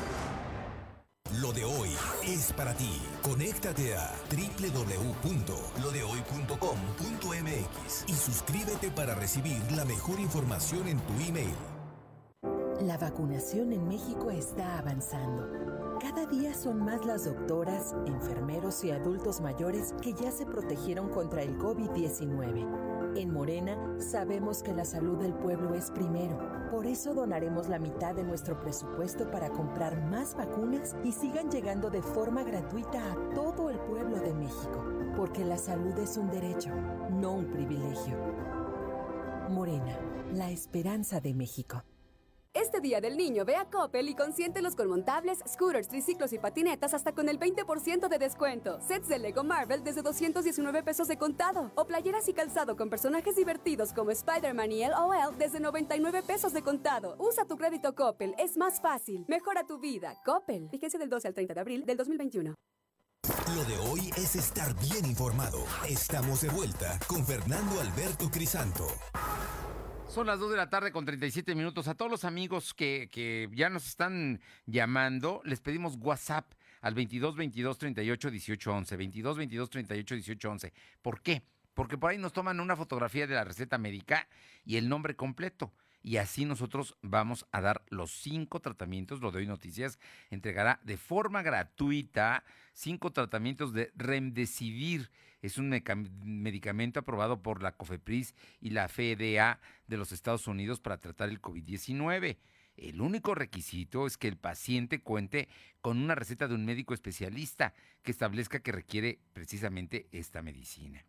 S6: Lo de hoy es para ti. Conéctate a www.lodehoy.com.mx y suscríbete para recibir la mejor información en tu email.
S8: La vacunación en México está avanzando. Cada día son más las doctoras, enfermeros y adultos mayores que ya se protegieron contra el COVID-19. En Morena sabemos que la salud del pueblo es primero por eso donaremos la mitad de nuestro presupuesto para comprar más vacunas y sigan llegando de forma gratuita a todo el pueblo de México, porque la salud es un derecho, no un privilegio. Morena, la esperanza de México.
S7: Este Día del Niño ve a Coppel y consiéntelos con montables, scooters, triciclos y patinetas hasta con el 20% de descuento. Sets de Lego Marvel desde 219 pesos de contado. O playeras y calzado con personajes divertidos como Spider-Man y LOL desde 99 pesos de contado. Usa tu crédito Coppel, es más fácil. Mejora tu vida. Coppel. Fíjense del 12 al 30 de abril del 2021.
S6: Lo de hoy es estar bien informado. Estamos de vuelta con Fernando Alberto Crisanto.
S1: Son las 2 de la tarde con 37 minutos. A todos los amigos que, que ya nos están llamando, les pedimos WhatsApp al 22 22 38 18 11. 22 22 38 18 11. ¿Por qué? Porque por ahí nos toman una fotografía de la receta médica y el nombre completo. Y así nosotros vamos a dar los cinco tratamientos. Lo de hoy noticias entregará de forma gratuita cinco tratamientos de Remdesivir es un medicamento aprobado por la COFEPRIS y la FDA de los Estados Unidos para tratar el COVID-19. El único requisito es que el paciente cuente con una receta de un médico especialista que establezca que requiere precisamente esta medicina.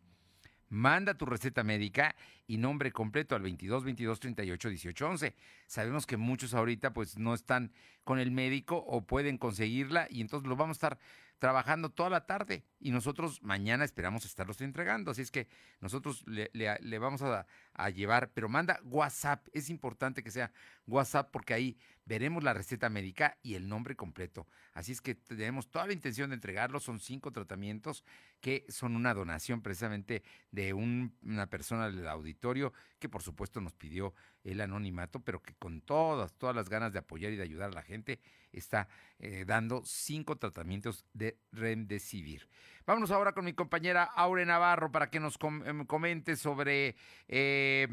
S1: Manda tu receta médica y nombre completo al 22 22 38 18 11. Sabemos que muchos ahorita pues no están con el médico o pueden conseguirla y entonces lo vamos a estar trabajando toda la tarde y nosotros mañana esperamos estarlos entregando. Así es que nosotros le, vamos a, llevar, pero manda WhatsApp. Es importante que sea WhatsApp porque ahí veremos la receta médica y el nombre completo. Así es que tenemos toda la intención de entregarlos. Son cinco tratamientos que son una donación precisamente de una persona del auditorio que por supuesto nos pidió el anonimato, pero que con todas, todas las ganas de apoyar y de ayudar a la gente está eh, dando cinco tratamientos de Remdesivir. Vámonos ahora con mi compañera Aure Navarro para que nos em, comente sobre eh,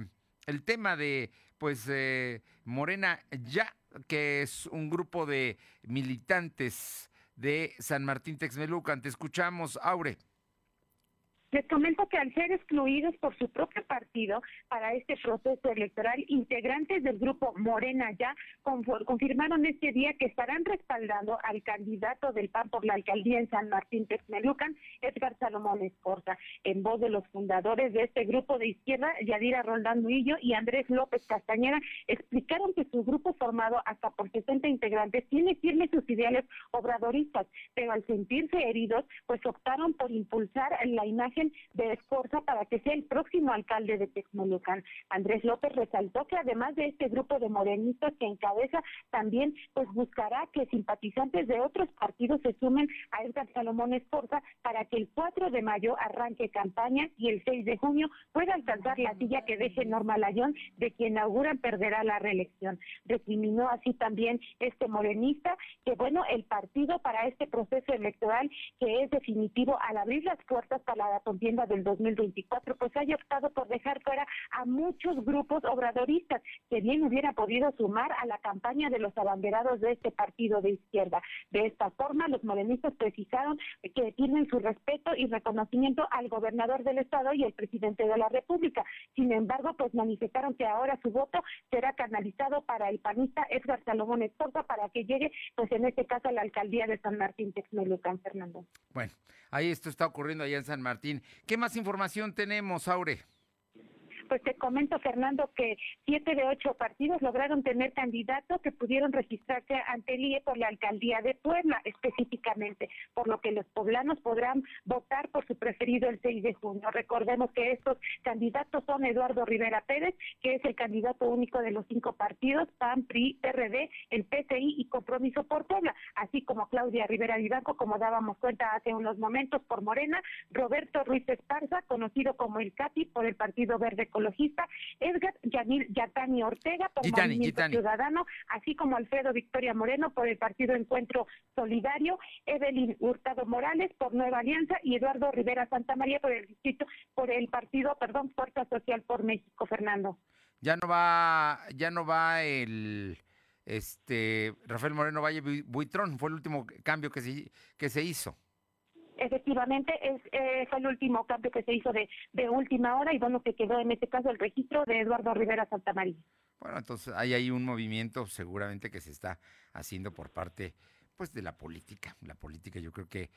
S1: el tema de, pues, eh, Morena Ya, que es un grupo de militantes de San Martín Texmelucan. Te escuchamos, Aure.
S2: Les comento que al ser excluidos por su propio partido para este proceso electoral, integrantes del grupo Morena ya confirmaron este día que estarán respaldando al candidato del PAN por la alcaldía en San Martín Texmelucan, Edgar Salomón Escorza. En voz de los fundadores de este grupo de izquierda, Yadira Roldán Muillo y Andrés López Castañeda, explicaron que su grupo formado hasta por 60 integrantes tiene firmes sus ideales obradoristas, pero al sentirse heridos, pues optaron por impulsar la imagen de Escorza para que sea el próximo alcalde de Texmelucan. Andrés López resaltó que además de este grupo de morenistas que encabeza, también pues buscará que simpatizantes de otros partidos se sumen a Edgar Salomón Escorza para que el 4 de mayo arranque campaña y el 6 de junio pueda alcanzar la silla que deje Norma Layón, de quien auguran perderá la reelección. Recriminó así también este morenista que bueno, el partido para este proceso electoral que es definitivo al abrir las puertas para la contienda del 2024, pues haya optado por dejar fuera a muchos grupos obradoristas que bien hubiera podido sumar a la campaña de los abanderados de este partido de izquierda. De esta forma, los morenistas precisaron que tienen su respeto y reconocimiento al gobernador del estado y al presidente de la República. Sin embargo, pues manifestaron que ahora su voto será canalizado para el panista Edgar Salomón Escorza para que llegue, pues en este caso, a la alcaldía de San Martín Texmelucan, Fernando.
S1: Bueno, ahí esto está ocurriendo allá en San Martín. ¿Qué más información tenemos, Aure?
S2: Pues te comento, Fernando, que siete de ocho partidos lograron tener candidatos que pudieron registrarse ante el IE por la alcaldía de Puebla, específicamente, por lo que los poblanos podrán votar por su preferido el 6 de junio. Recordemos que estos candidatos son Eduardo Rivera Pérez, que es el candidato único de los cinco partidos, PAN, PRI, PRD, el PCI y Compromiso por Puebla, así como Claudia Rivera Vivanco, como dábamos cuenta hace unos momentos por Morena, Roberto Ruiz Esparza, conocido como el CAPI por el Partido Verde ecologista, Edgar Yanil Yatani Ortega por Movimiento Ciudadano, así como Alfredo Victoria Moreno por el Partido Encuentro Solidario, Evelyn Hurtado Morales por Nueva Alianza y Eduardo Rivera Santa María por el distrito, por el partido, perdón, Fuerza Social por México, Fernando.
S1: Ya no va, ya no va el este Rafael Moreno Valle Buitrón, fue el último cambio que se, que se hizo
S2: efectivamente es, eh, fue el último cambio que se hizo de, última hora y bueno, que quedó en este caso el registro de Eduardo Rivera Santamaría.
S1: Bueno, entonces hay ahí un movimiento seguramente que se está haciendo por parte pues de la política. La política yo creo que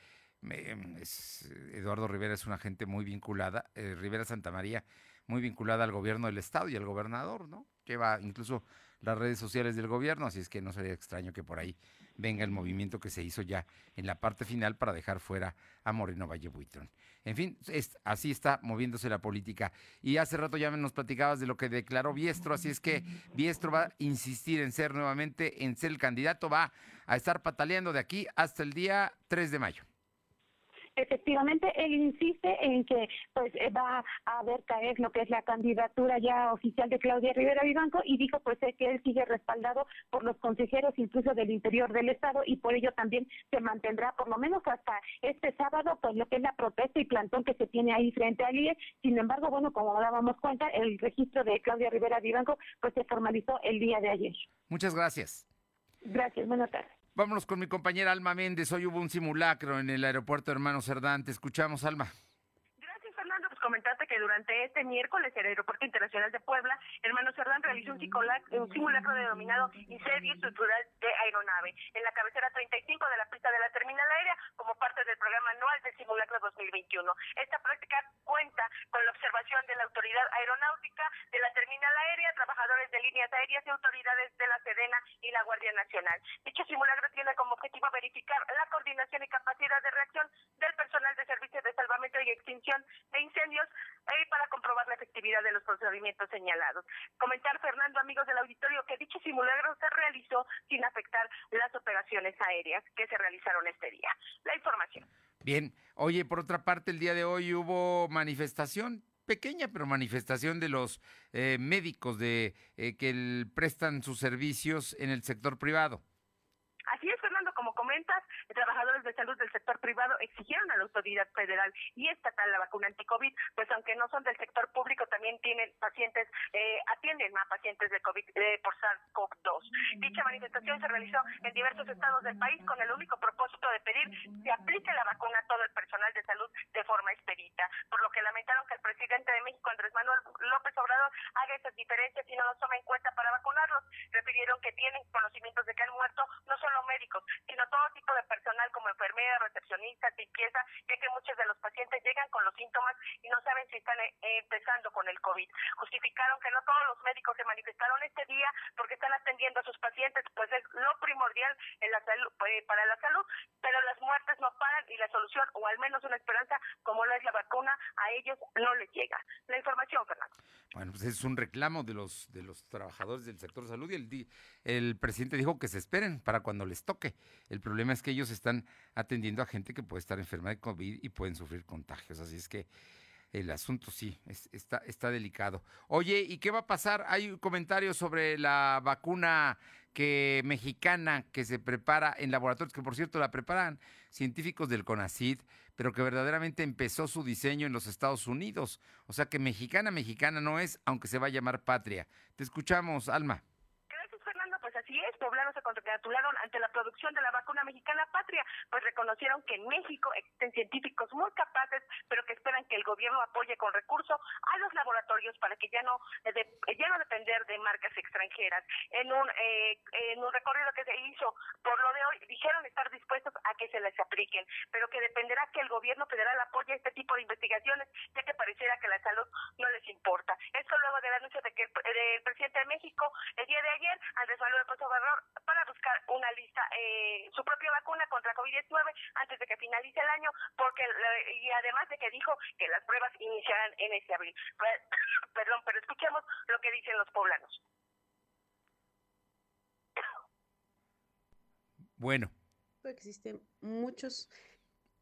S1: es, Eduardo Rivera es una gente muy vinculada, eh, Rivera Santamaría muy vinculada al gobierno del estado y al gobernador, ¿no? Lleva incluso las redes sociales del gobierno, así es que no sería extraño que por ahí venga el movimiento que se hizo ya en la parte final para dejar fuera a Moreno Valle Buitrón. En fin, así está moviéndose la política. Y hace rato ya nos platicabas de lo que declaró Biestro, así es que Biestro va a insistir en ser nuevamente, en ser el candidato, va a estar pataleando de aquí hasta el día 3 de mayo
S2: efectivamente él insiste en que pues eh, va a ver caer lo que es la candidatura ya oficial de Claudia Rivera Vivanco y dijo pues que él sigue respaldado por los consejeros incluso del interior del estado y por ello también se mantendrá por lo menos hasta este sábado pues lo que es la protesta y plantón que se tiene ahí frente al IE. Sin embargo, bueno, como dábamos cuenta, el registro de Claudia Rivera Vivanco pues se formalizó el día de ayer.
S1: Muchas gracias.
S2: Gracias, buenas tardes.
S1: Vámonos con mi compañera Alma Méndez. Hoy hubo un simulacro en el aeropuerto Hermano Cerdán. Te escuchamos, Alma
S14: comentarte que durante este miércoles el Aeropuerto Internacional de Puebla, Hermano Cerdán realizó un, un simulacro denominado Incendio Estructural de Aeronave en la cabecera 35 de la pista de la terminal aérea como parte del programa anual del simulacro 2021. Esta práctica cuenta con la observación de la Autoridad Aeronáutica, de la terminal aérea, trabajadores de líneas aéreas y autoridades de la Sedena y la Guardia Nacional. Dicho simulacro tiene como objetivo verificar la coordinación y capacidad de reacción del personal de servicios de salvamento y extinción de incendios eh, para comprobar la efectividad de los procedimientos señalados. Comentar, Fernando, amigos del auditorio, que dicho simulacro se realizó sin afectar las operaciones aéreas que se realizaron este día. La información.
S1: Bien, oye, por otra parte, el día de hoy hubo manifestación pequeña, pero manifestación de los eh, médicos de eh, que prestan sus servicios en el sector privado.
S14: Fernando, como comentas, trabajadores de salud del sector privado exigieron a la autoridad federal y estatal la vacuna anti-COVID, pues aunque no son del sector público, también tienen pacientes, eh, atienden a pacientes de COVID eh, por SARS-CoV-2. Dicha manifestación se realizó en diversos estados del país con el único propósito de pedir que aplique la vacuna a todo el personal de salud de forma expedita, por lo que lamentaron que el presidente de México, Andrés Manuel López Obrador, haga esas diferencias y no los tome en cuenta para vacunarlos. Refirieron que tienen conocimientos de que han muerto no solo médicos, sino todo tipo de personal como enfermeras, recepcionistas, limpieza, ya que muchos de los pacientes llegan con los síntomas y no saben si están eh, empezando con el COVID. Justificaron que no todos los médicos se manifestaron este día porque están atendiendo a sus pacientes, pues es lo primordial en la salud, eh, para la salud, pero las muertes no paran y la solución, o al menos una esperanza, como no es la vacuna, a ellos no les llega. La información, Fernando.
S1: Bueno, pues es un reclamo de los de los trabajadores del sector salud y el, el presidente dijo que se esperen para cuando les toque. El problema es que ellos están atendiendo a gente que puede estar enferma de COVID y pueden sufrir contagios. Así es que el asunto sí, está, delicado. Oye, ¿y qué va a pasar? Hay comentarios sobre la vacuna que mexicana que se prepara en laboratorios, que por cierto la preparan científicos del CONACID, pero que verdaderamente empezó su diseño en los Estados Unidos. O sea que mexicana, mexicana no es, aunque se va a llamar patria. Te escuchamos, Alma
S14: poblanos se congratularon ante la producción de la vacuna mexicana patria, pues reconocieron que en México existen científicos muy capaces, pero que esperan que el gobierno apoye con recursos a los laboratorios para que ya no ya no depender de marcas extranjeras. En un eh, en un recorrido que se hizo por lo de hoy dijeron estar dispuestos a que se les apliquen, pero que dependerá que el gobierno federal apoye este tipo de investigaciones, ya que pareciera que la salud no les importa. Esto luego del anuncio de que el, presidente de México el día de ayer, Andrés Manuel para buscar una lista, eh, su propia vacuna contra COVID-19 antes de que finalice el año, porque y además de que dijo que las pruebas iniciarán en este abril. Perdón, pero escuchemos lo que dicen los poblanos.
S1: Bueno.
S15: Existen muchos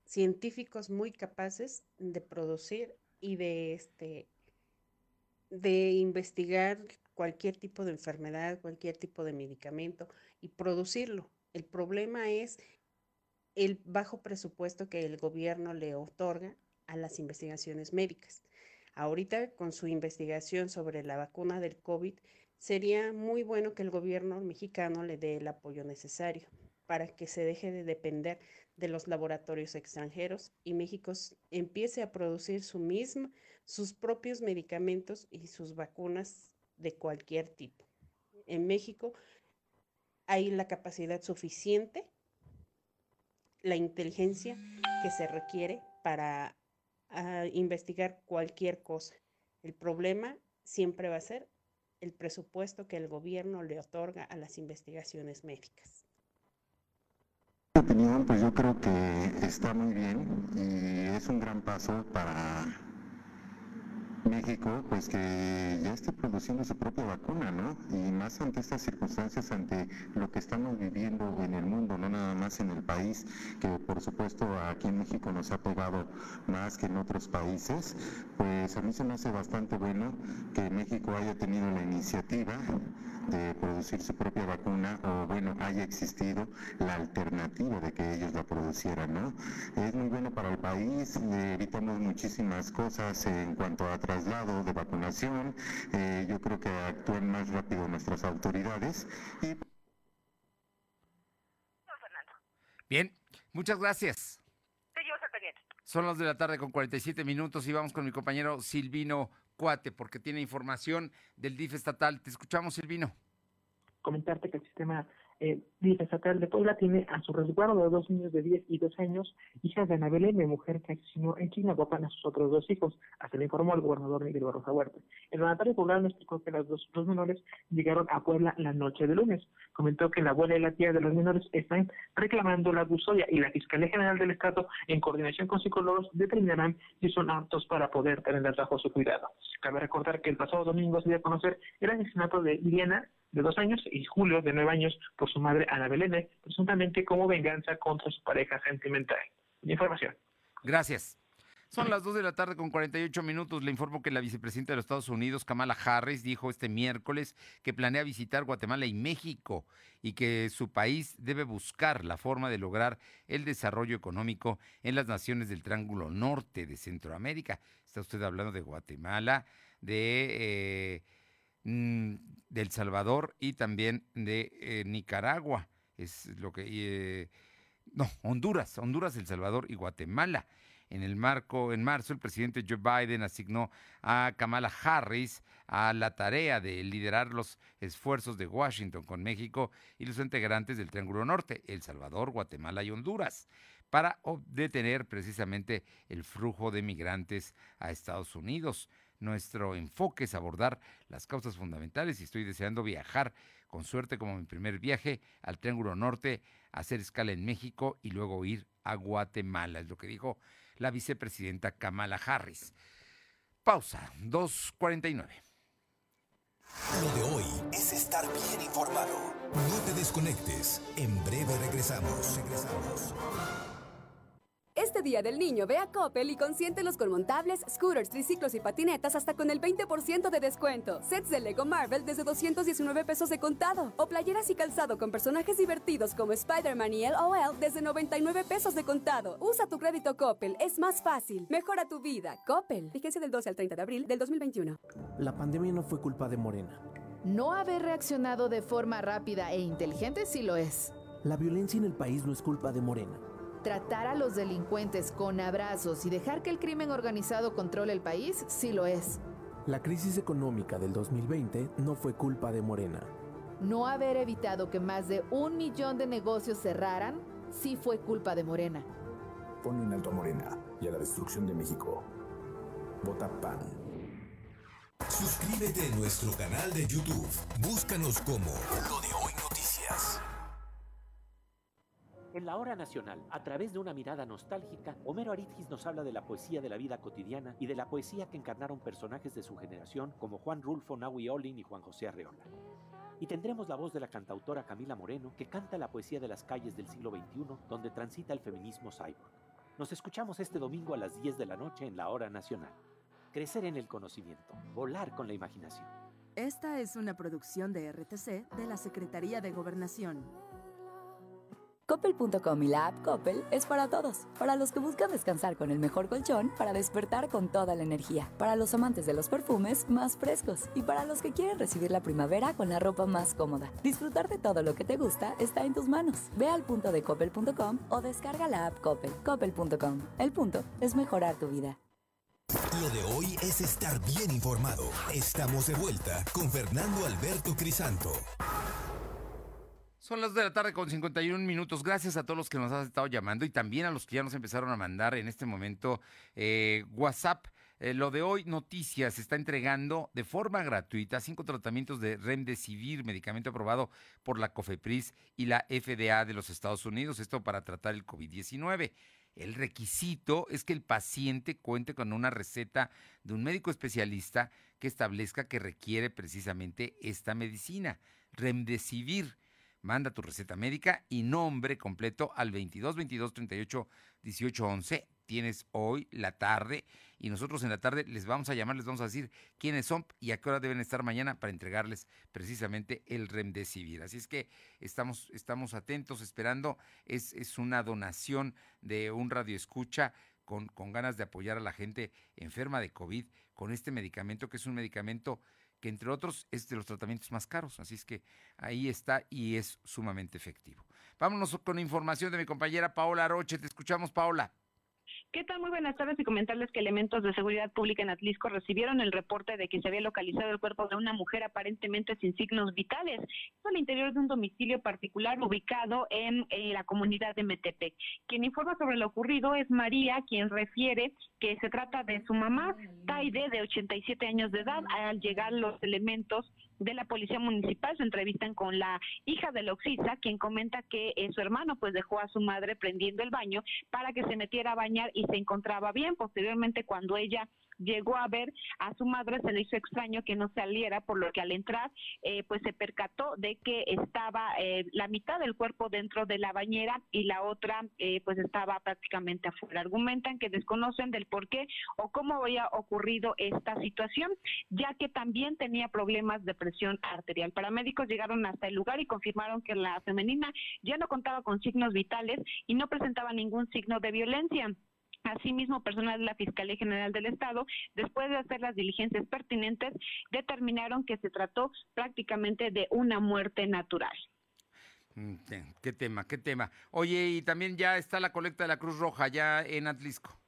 S15: científicos muy capaces de producir y de este de investigar cualquier tipo de enfermedad, cualquier tipo de medicamento y producirlo. El problema es el bajo presupuesto que el gobierno le otorga a las investigaciones médicas. Ahorita con su investigación sobre la vacuna del COVID, sería muy bueno que el gobierno mexicano le dé el apoyo necesario para que se deje de depender de los laboratorios extranjeros y México empiece a producir su misma, sus propios medicamentos y sus vacunas de cualquier tipo. En México hay la capacidad suficiente, la inteligencia que se requiere para ah, investigar cualquier cosa. El problema siempre va a ser el presupuesto que el gobierno le otorga a las investigaciones médicas.
S16: Mi opinión, pues yo creo que está muy bien y es un gran paso para México, pues que ya esté produciendo su propia vacuna, ¿no? Y más ante estas circunstancias, ante lo que estamos viviendo en el mundo, no nada más en el país, que por supuesto aquí en México nos ha pegado más que en otros países, pues a mí se me hace bastante bueno que México haya tenido la iniciativa de producir su propia vacuna o bueno, haya existido la alternativa de que ellos la producieran, ¿no? Es muy bueno para el país, evitamos muchísimas cosas en cuanto a traslado de vacunación, eh, yo creo que actúan más rápido nuestras autoridades y...
S1: Bien, muchas gracias. Son las de la tarde con 47 minutos y vamos con mi compañero Silvino Cuate porque tiene información del DIF estatal. Te escuchamos, Silvino.
S17: Comentarte que el sistema eh, estatal de Puebla tiene a su resguardo dos niños de 10 y 2 años, hijas de Ana Belén, mujer que asesinó en Chignahuapan a sus otros dos hijos, así le informó el gobernador Miguel Barrosa Huerta. El mandatario poblano explicó que las dos, dos menores llegaron a Puebla la noche de lunes. Comentó que la abuela y la tía de los menores están reclamando la custodia y la Fiscalía General del Estado, en coordinación con psicólogos, determinarán si son aptos para poder tenerlas bajo su cuidado. Cabe recordar que el pasado domingo se dio a conocer el asesinato de Liliana de dos años y Julio de nueve años por su madre Ana Belén, presuntamente como venganza contra su pareja sentimental. Información.
S1: Gracias. Son las 2 de la tarde con 48 minutos. Le informo que la vicepresidenta de los Estados Unidos, Kamala Harris, dijo este miércoles que planea visitar Guatemala y México y que su país debe buscar la forma de lograr el desarrollo económico en las naciones del Triángulo Norte de Centroamérica. Está usted hablando de Guatemala, de eh, mm, El Salvador y también de eh, Nicaragua. Es lo que eh, no, Honduras, Honduras, El Salvador y Guatemala. En el marco, en marzo, el presidente Joe Biden asignó a Kamala Harris a la tarea de liderar los esfuerzos de Washington con México y los integrantes del Triángulo Norte, El Salvador, Guatemala y Honduras, para detener precisamente el flujo de migrantes a Estados Unidos. Nuestro enfoque es abordar las causas fundamentales y estoy deseando viajar con suerte como mi primer viaje al Triángulo Norte, hacer escala en México y luego ir a Guatemala, es lo que dijo la vicepresidenta Kamala Harris. Pausa, 2.49.
S6: Lo de hoy es estar bien informado. No te desconectes. En breve regresamos. Regresamos.
S7: Este día del niño ve a Coppel y consiéntelos con montables, scooters, triciclos y patinetas hasta con el 20% de descuento. Sets de Lego Marvel desde 219 pesos de contado. O playeras y calzado con personajes divertidos como Spider-Man y LOL desde 99 pesos de contado. Usa tu crédito Coppel, es más fácil. Mejora tu vida. Coppel. Vigencia del 12 al 30 de abril del 2021.
S18: La pandemia no fue culpa de Morena.
S19: No haber reaccionado de forma rápida e inteligente sí lo es.
S18: La violencia en el país no es culpa de Morena.
S19: Tratar a los delincuentes con abrazos y dejar que el crimen organizado controle el país, sí lo es.
S18: La crisis económica del 2020 no fue culpa de Morena.
S19: No haber evitado que más de un millón de negocios cerraran, sí fue culpa de Morena.
S20: Pone en alto a Morena y a la destrucción de México. Vota PAN.
S6: Suscríbete a nuestro canal de YouTube. Búscanos como Lo de Hoy Noticias.
S21: En la hora nacional, a través de una mirada nostálgica, Homero Aridgis nos habla de la poesía de la vida cotidiana y de la poesía que encarnaron personajes de su generación como Juan Rulfo, Nahui Olin y Juan José Arreola. Y tendremos la voz de la cantautora Camila Moreno, que canta la poesía de las calles del siglo XXI, donde transita el feminismo cyborg. Nos escuchamos este domingo a las 10 de la noche en la hora nacional. Crecer en el conocimiento, volar con la imaginación.
S22: Esta es una producción de RTC de la Secretaría de Gobernación.
S11: Coppel.com y la app Coppel es para todos. Para los que buscan descansar con el mejor colchón, para despertar con toda la energía. Para los amantes de los perfumes más frescos. Y para los que quieren recibir la primavera con la ropa más cómoda. Disfrutar de todo lo que te gusta está en tus manos. Ve al punto de coppel.com o descarga la app Coppel. Coppel.com. El punto es mejorar tu vida.
S6: Lo de hoy es estar bien informado. Estamos de vuelta con Fernando Alberto Crisanto.
S1: Son las de la tarde con 51 minutos. Gracias a todos los que nos han estado llamando y también a los que ya nos empezaron a mandar en este momento eh, WhatsApp. Eh, lo de hoy, noticias, está entregando de forma gratuita cinco tratamientos de Remdesivir, medicamento aprobado por la COFEPRIS y la FDA de los Estados Unidos, esto para tratar el COVID-19. El requisito es que el paciente cuente con una receta de un médico especialista que establezca que requiere precisamente esta medicina, Remdesivir. Manda tu receta médica y nombre completo al 22 22 38 18 11. Tienes hoy la tarde y nosotros en la tarde les vamos a llamar, les vamos a decir quiénes son y a qué hora deben estar mañana para entregarles precisamente el Remdesivir. Así es que estamos, estamos atentos, esperando. Es, es una donación de un radio escucha con, con ganas de apoyar a la gente enferma de COVID con este medicamento, que es un medicamento que entre otros es de los tratamientos más caros. Así es que ahí está y es sumamente efectivo. Vámonos con información de mi compañera Paola Roche. Te escuchamos, Paola.
S2: ¿Qué tal? Muy buenas tardes y comentarles que elementos de seguridad pública en Atlisco recibieron el reporte de que se había localizado el cuerpo de una mujer aparentemente sin signos vitales. Al interior de un domicilio particular ubicado en, en, la comunidad de Metepec. Quien informa sobre lo ocurrido es María, quien refiere que se trata de su mamá, Taide, de 87 años de edad. Al llegar los elementos de la policía municipal se entrevistan con la hija de la quien comenta que eh, su hermano pues dejó a su madre prendiendo el baño para que se metiera a bañar y se encontraba bien. Posteriormente, cuando ella
S5: llegó a ver a su madre, se le hizo extraño que no saliera, por lo que al entrar, eh, pues se percató de que estaba eh, la mitad del cuerpo dentro de la bañera y la otra eh, pues estaba prácticamente afuera. Argumentan que desconocen del por qué o cómo había ocurrido esta situación, ya que también tenía problemas de presión arterial. Paramédicos llegaron hasta el lugar y confirmaron que la femenina ya no contaba con signos vitales y no presentaba ningún signo de violencia. Asimismo, personal de la Fiscalía General del Estado, después de hacer las diligencias pertinentes, determinaron que se trató prácticamente de una muerte natural.
S1: Mm, Qué tema, qué tema. Oye, y también ya está la colecta de la Cruz Roja ya en Atlisco.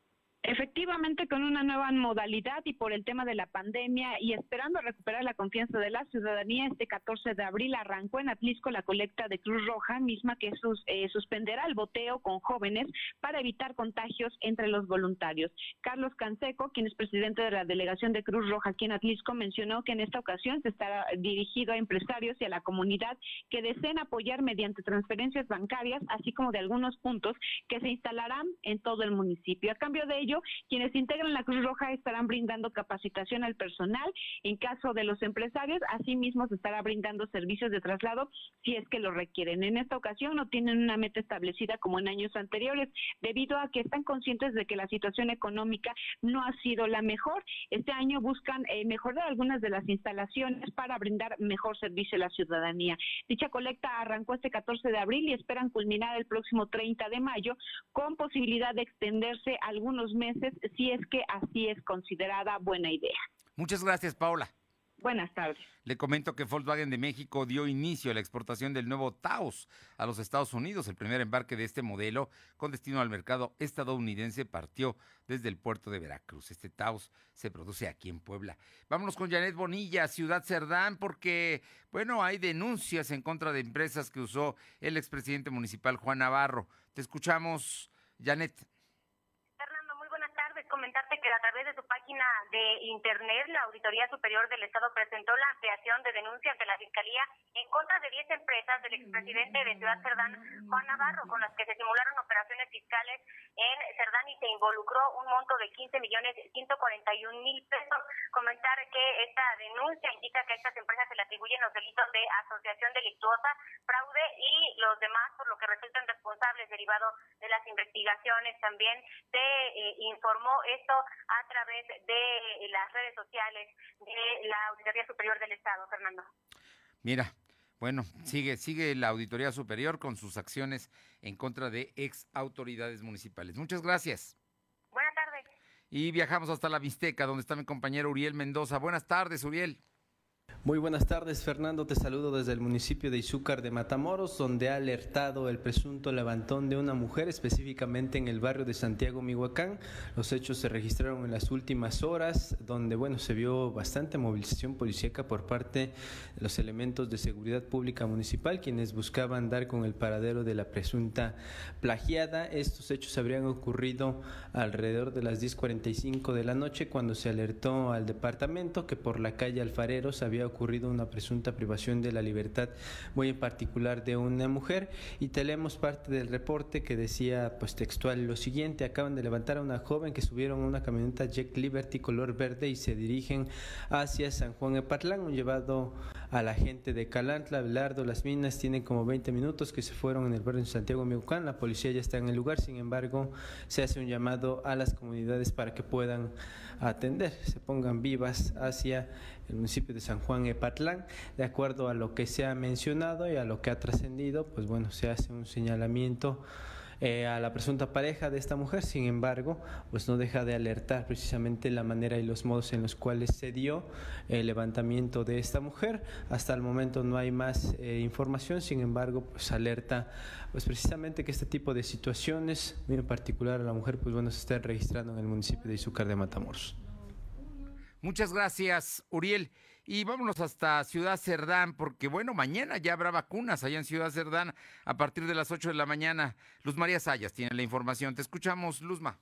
S5: Efectivamente, con una nueva modalidad y por el tema de la pandemia y esperando recuperar la confianza de la ciudadanía, este 14 de abril arrancó en Atlisco la colecta de Cruz Roja, misma que sus, eh, suspenderá el boteo con jóvenes para evitar contagios entre los voluntarios. Carlos Canseco, quien es presidente de la delegación de Cruz Roja aquí en Atlisco, mencionó que en esta ocasión se estará dirigido a empresarios y a la comunidad que deseen apoyar mediante transferencias bancarias, así como de algunos puntos que se instalarán en todo el municipio. A cambio de ello, quienes integran la Cruz Roja estarán brindando capacitación al personal. En caso de los empresarios, asimismo se estará brindando servicios de traslado si es que lo requieren. En esta ocasión no tienen una meta establecida como en años anteriores, debido a que están conscientes de que la situación económica no ha sido la mejor. Este año buscan eh, mejorar algunas de las instalaciones para brindar mejor servicio a la ciudadanía. Dicha colecta arrancó este 14 de abril y esperan culminar el próximo 30 de mayo con posibilidad de extenderse algunos meses si es que así es considerada buena idea.
S1: Muchas gracias, Paula.
S5: Buenas tardes.
S1: Le comento que Volkswagen de México dio inicio a la exportación del nuevo Taos a los Estados Unidos. El primer embarque de este modelo con destino al mercado estadounidense partió desde el puerto de Veracruz. Este Taos se produce aquí en Puebla. Vámonos con Janet Bonilla, Ciudad Cerdán, porque, bueno, hay denuncias en contra de empresas que usó el expresidente municipal Juan Navarro. Te escuchamos, Janet
S23: través de su página de internet, la Auditoría Superior del Estado presentó la ampliación de denuncias de la Fiscalía en contra de 10 empresas del expresidente de Ciudad Cerdán, Juan Navarro, con las que se simularon operaciones fiscales en Cerdán y se involucró un monto de 15 millones 141 mil pesos. Comentar que esta denuncia indica que a estas empresas se le atribuyen los delitos de asociación delictuosa, fraude y los demás, por lo que resultan responsables derivado de las investigaciones. También se eh, informó esto a través de las redes sociales de la Auditoría Superior del Estado, Fernando.
S1: Mira, bueno, sigue, sigue la Auditoría Superior con sus acciones en contra de ex autoridades municipales. Muchas gracias.
S23: Buenas tardes.
S1: Y viajamos hasta la Mixteca, donde está mi compañero Uriel Mendoza. Buenas tardes, Uriel.
S24: Muy buenas tardes, Fernando. Te saludo desde el municipio de Izúcar de Matamoros, donde ha alertado el presunto levantón de una mujer, específicamente en el barrio de Santiago, Mihuacán. Los hechos se registraron en las últimas horas, donde bueno, se vio bastante movilización policíaca por parte de los elementos de seguridad pública municipal, quienes buscaban dar con el paradero de la presunta plagiada. Estos hechos habrían ocurrido alrededor de las 10:45 de la noche, cuando se alertó al departamento que por la calle Alfareros había ocurrido una presunta privación de la libertad, muy en particular de una mujer. Y tenemos parte del reporte que decía, pues textual, lo siguiente: acaban de levantar a una joven que subieron una camioneta Jack Liberty color verde y se dirigen hacia San Juan Epatlán, un llevado a la gente de Calantla, Belardo, Las Minas, tienen como 20 minutos que se fueron en el barrio de Santiago Miucán, la policía ya está en el lugar, sin embargo, se hace un llamado a las comunidades para que puedan atender, se pongan vivas hacia el municipio de San Juan Epatlán. De acuerdo a lo que se ha mencionado y a lo que ha trascendido, pues bueno, se hace un señalamiento eh, a la presunta pareja de esta mujer, sin embargo, pues no deja de alertar precisamente la manera y los modos en los cuales se dio el levantamiento de esta mujer. Hasta el momento no hay más eh, información, sin embargo, pues alerta pues precisamente que este tipo de situaciones, en particular a la mujer, pues bueno, se están registrando en el municipio de Izúcar de Matamoros.
S1: Muchas gracias, Uriel. Y vámonos hasta Ciudad Cerdán, porque bueno, mañana ya habrá vacunas allá en Ciudad Cerdán a partir de las 8 de la mañana. Luz María Sayas tiene la información. Te escuchamos, Luzma.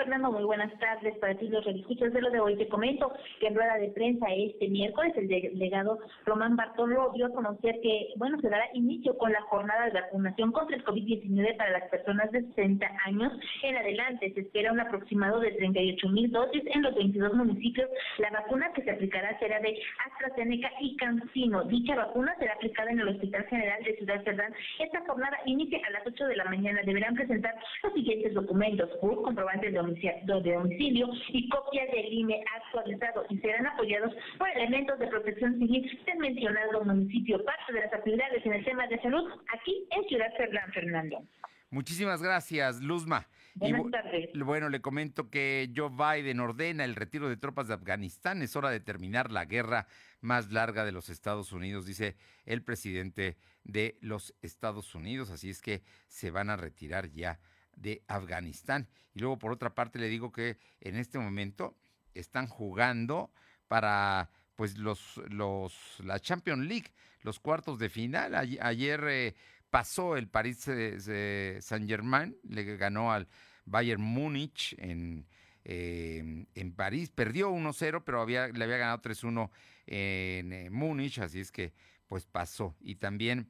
S25: Fernando? Muy buenas tardes para ti, los escuchas de lo de hoy. Te comento que en rueda de prensa este miércoles el delegado Román Bartolo dio a conocer que, bueno, se dará inicio con la jornada de vacunación contra el COVID-19 para las personas de 60 años en adelante. Se espera un aproximado de 38 mil dosis en los 22 municipios. La vacuna que se aplicará será de AstraZeneca y CanSino. Dicha vacuna será aplicada en el Hospital General de Ciudad Cerdán. Esta jornada inicia a las 8 de la mañana. Deberán presentar los siguientes documentos, CUR, comprobantes de de domicilio y copias del INE actualizado y serán apoyados por elementos de protección civil del mencionado municipio. Parte de las actividades en el tema de salud aquí en Ciudad Cerdán, Fernando.
S1: Muchísimas gracias, Luzma.
S25: Buenas tardes.
S1: Bueno, le comento que Joe Biden ordena el retiro de tropas de Afganistán. Es hora de terminar la guerra más larga de los Estados Unidos, dice el presidente de los Estados Unidos. Así es que se van a retirar ya de Afganistán. Y luego, por otra parte, le digo que en este momento están jugando para pues los, los la Champions League, los cuartos de final. Ayer eh, pasó el París Saint Germain, le ganó al Bayern Múnich en, eh, en París, perdió 1-0, pero había, le había ganado 3-1 en eh, Múnich, así es que pues pasó. Y también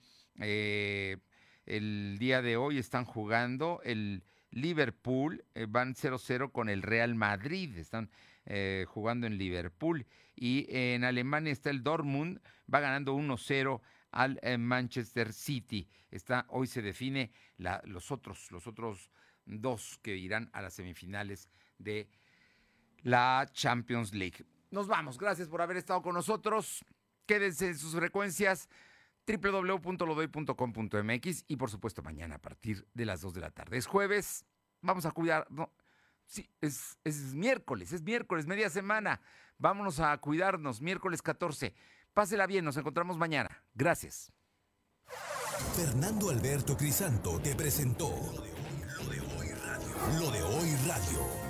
S1: el día de hoy están jugando el Liverpool, eh, van 0-0 con el Real Madrid, están eh, jugando en Liverpool. Y en Alemania está el Dortmund, va ganando 1-0 al eh, Manchester City. Está, hoy se define los, otros, los otros dos que irán a las semifinales de la Champions League. Nos vamos, gracias por haber estado con nosotros. Quédense en sus frecuencias www.lodoy.com.mx y por supuesto mañana a partir de las 2 de la tarde. Es jueves, vamos a cuidar, no, sí, es, es miércoles, es miércoles, media semana. Vámonos a cuidarnos, miércoles 14. Pásela bien, nos encontramos mañana. Gracias.
S6: Fernando Alberto Crisanto te presentó Lo de Hoy Radio. Lo de Hoy Radio.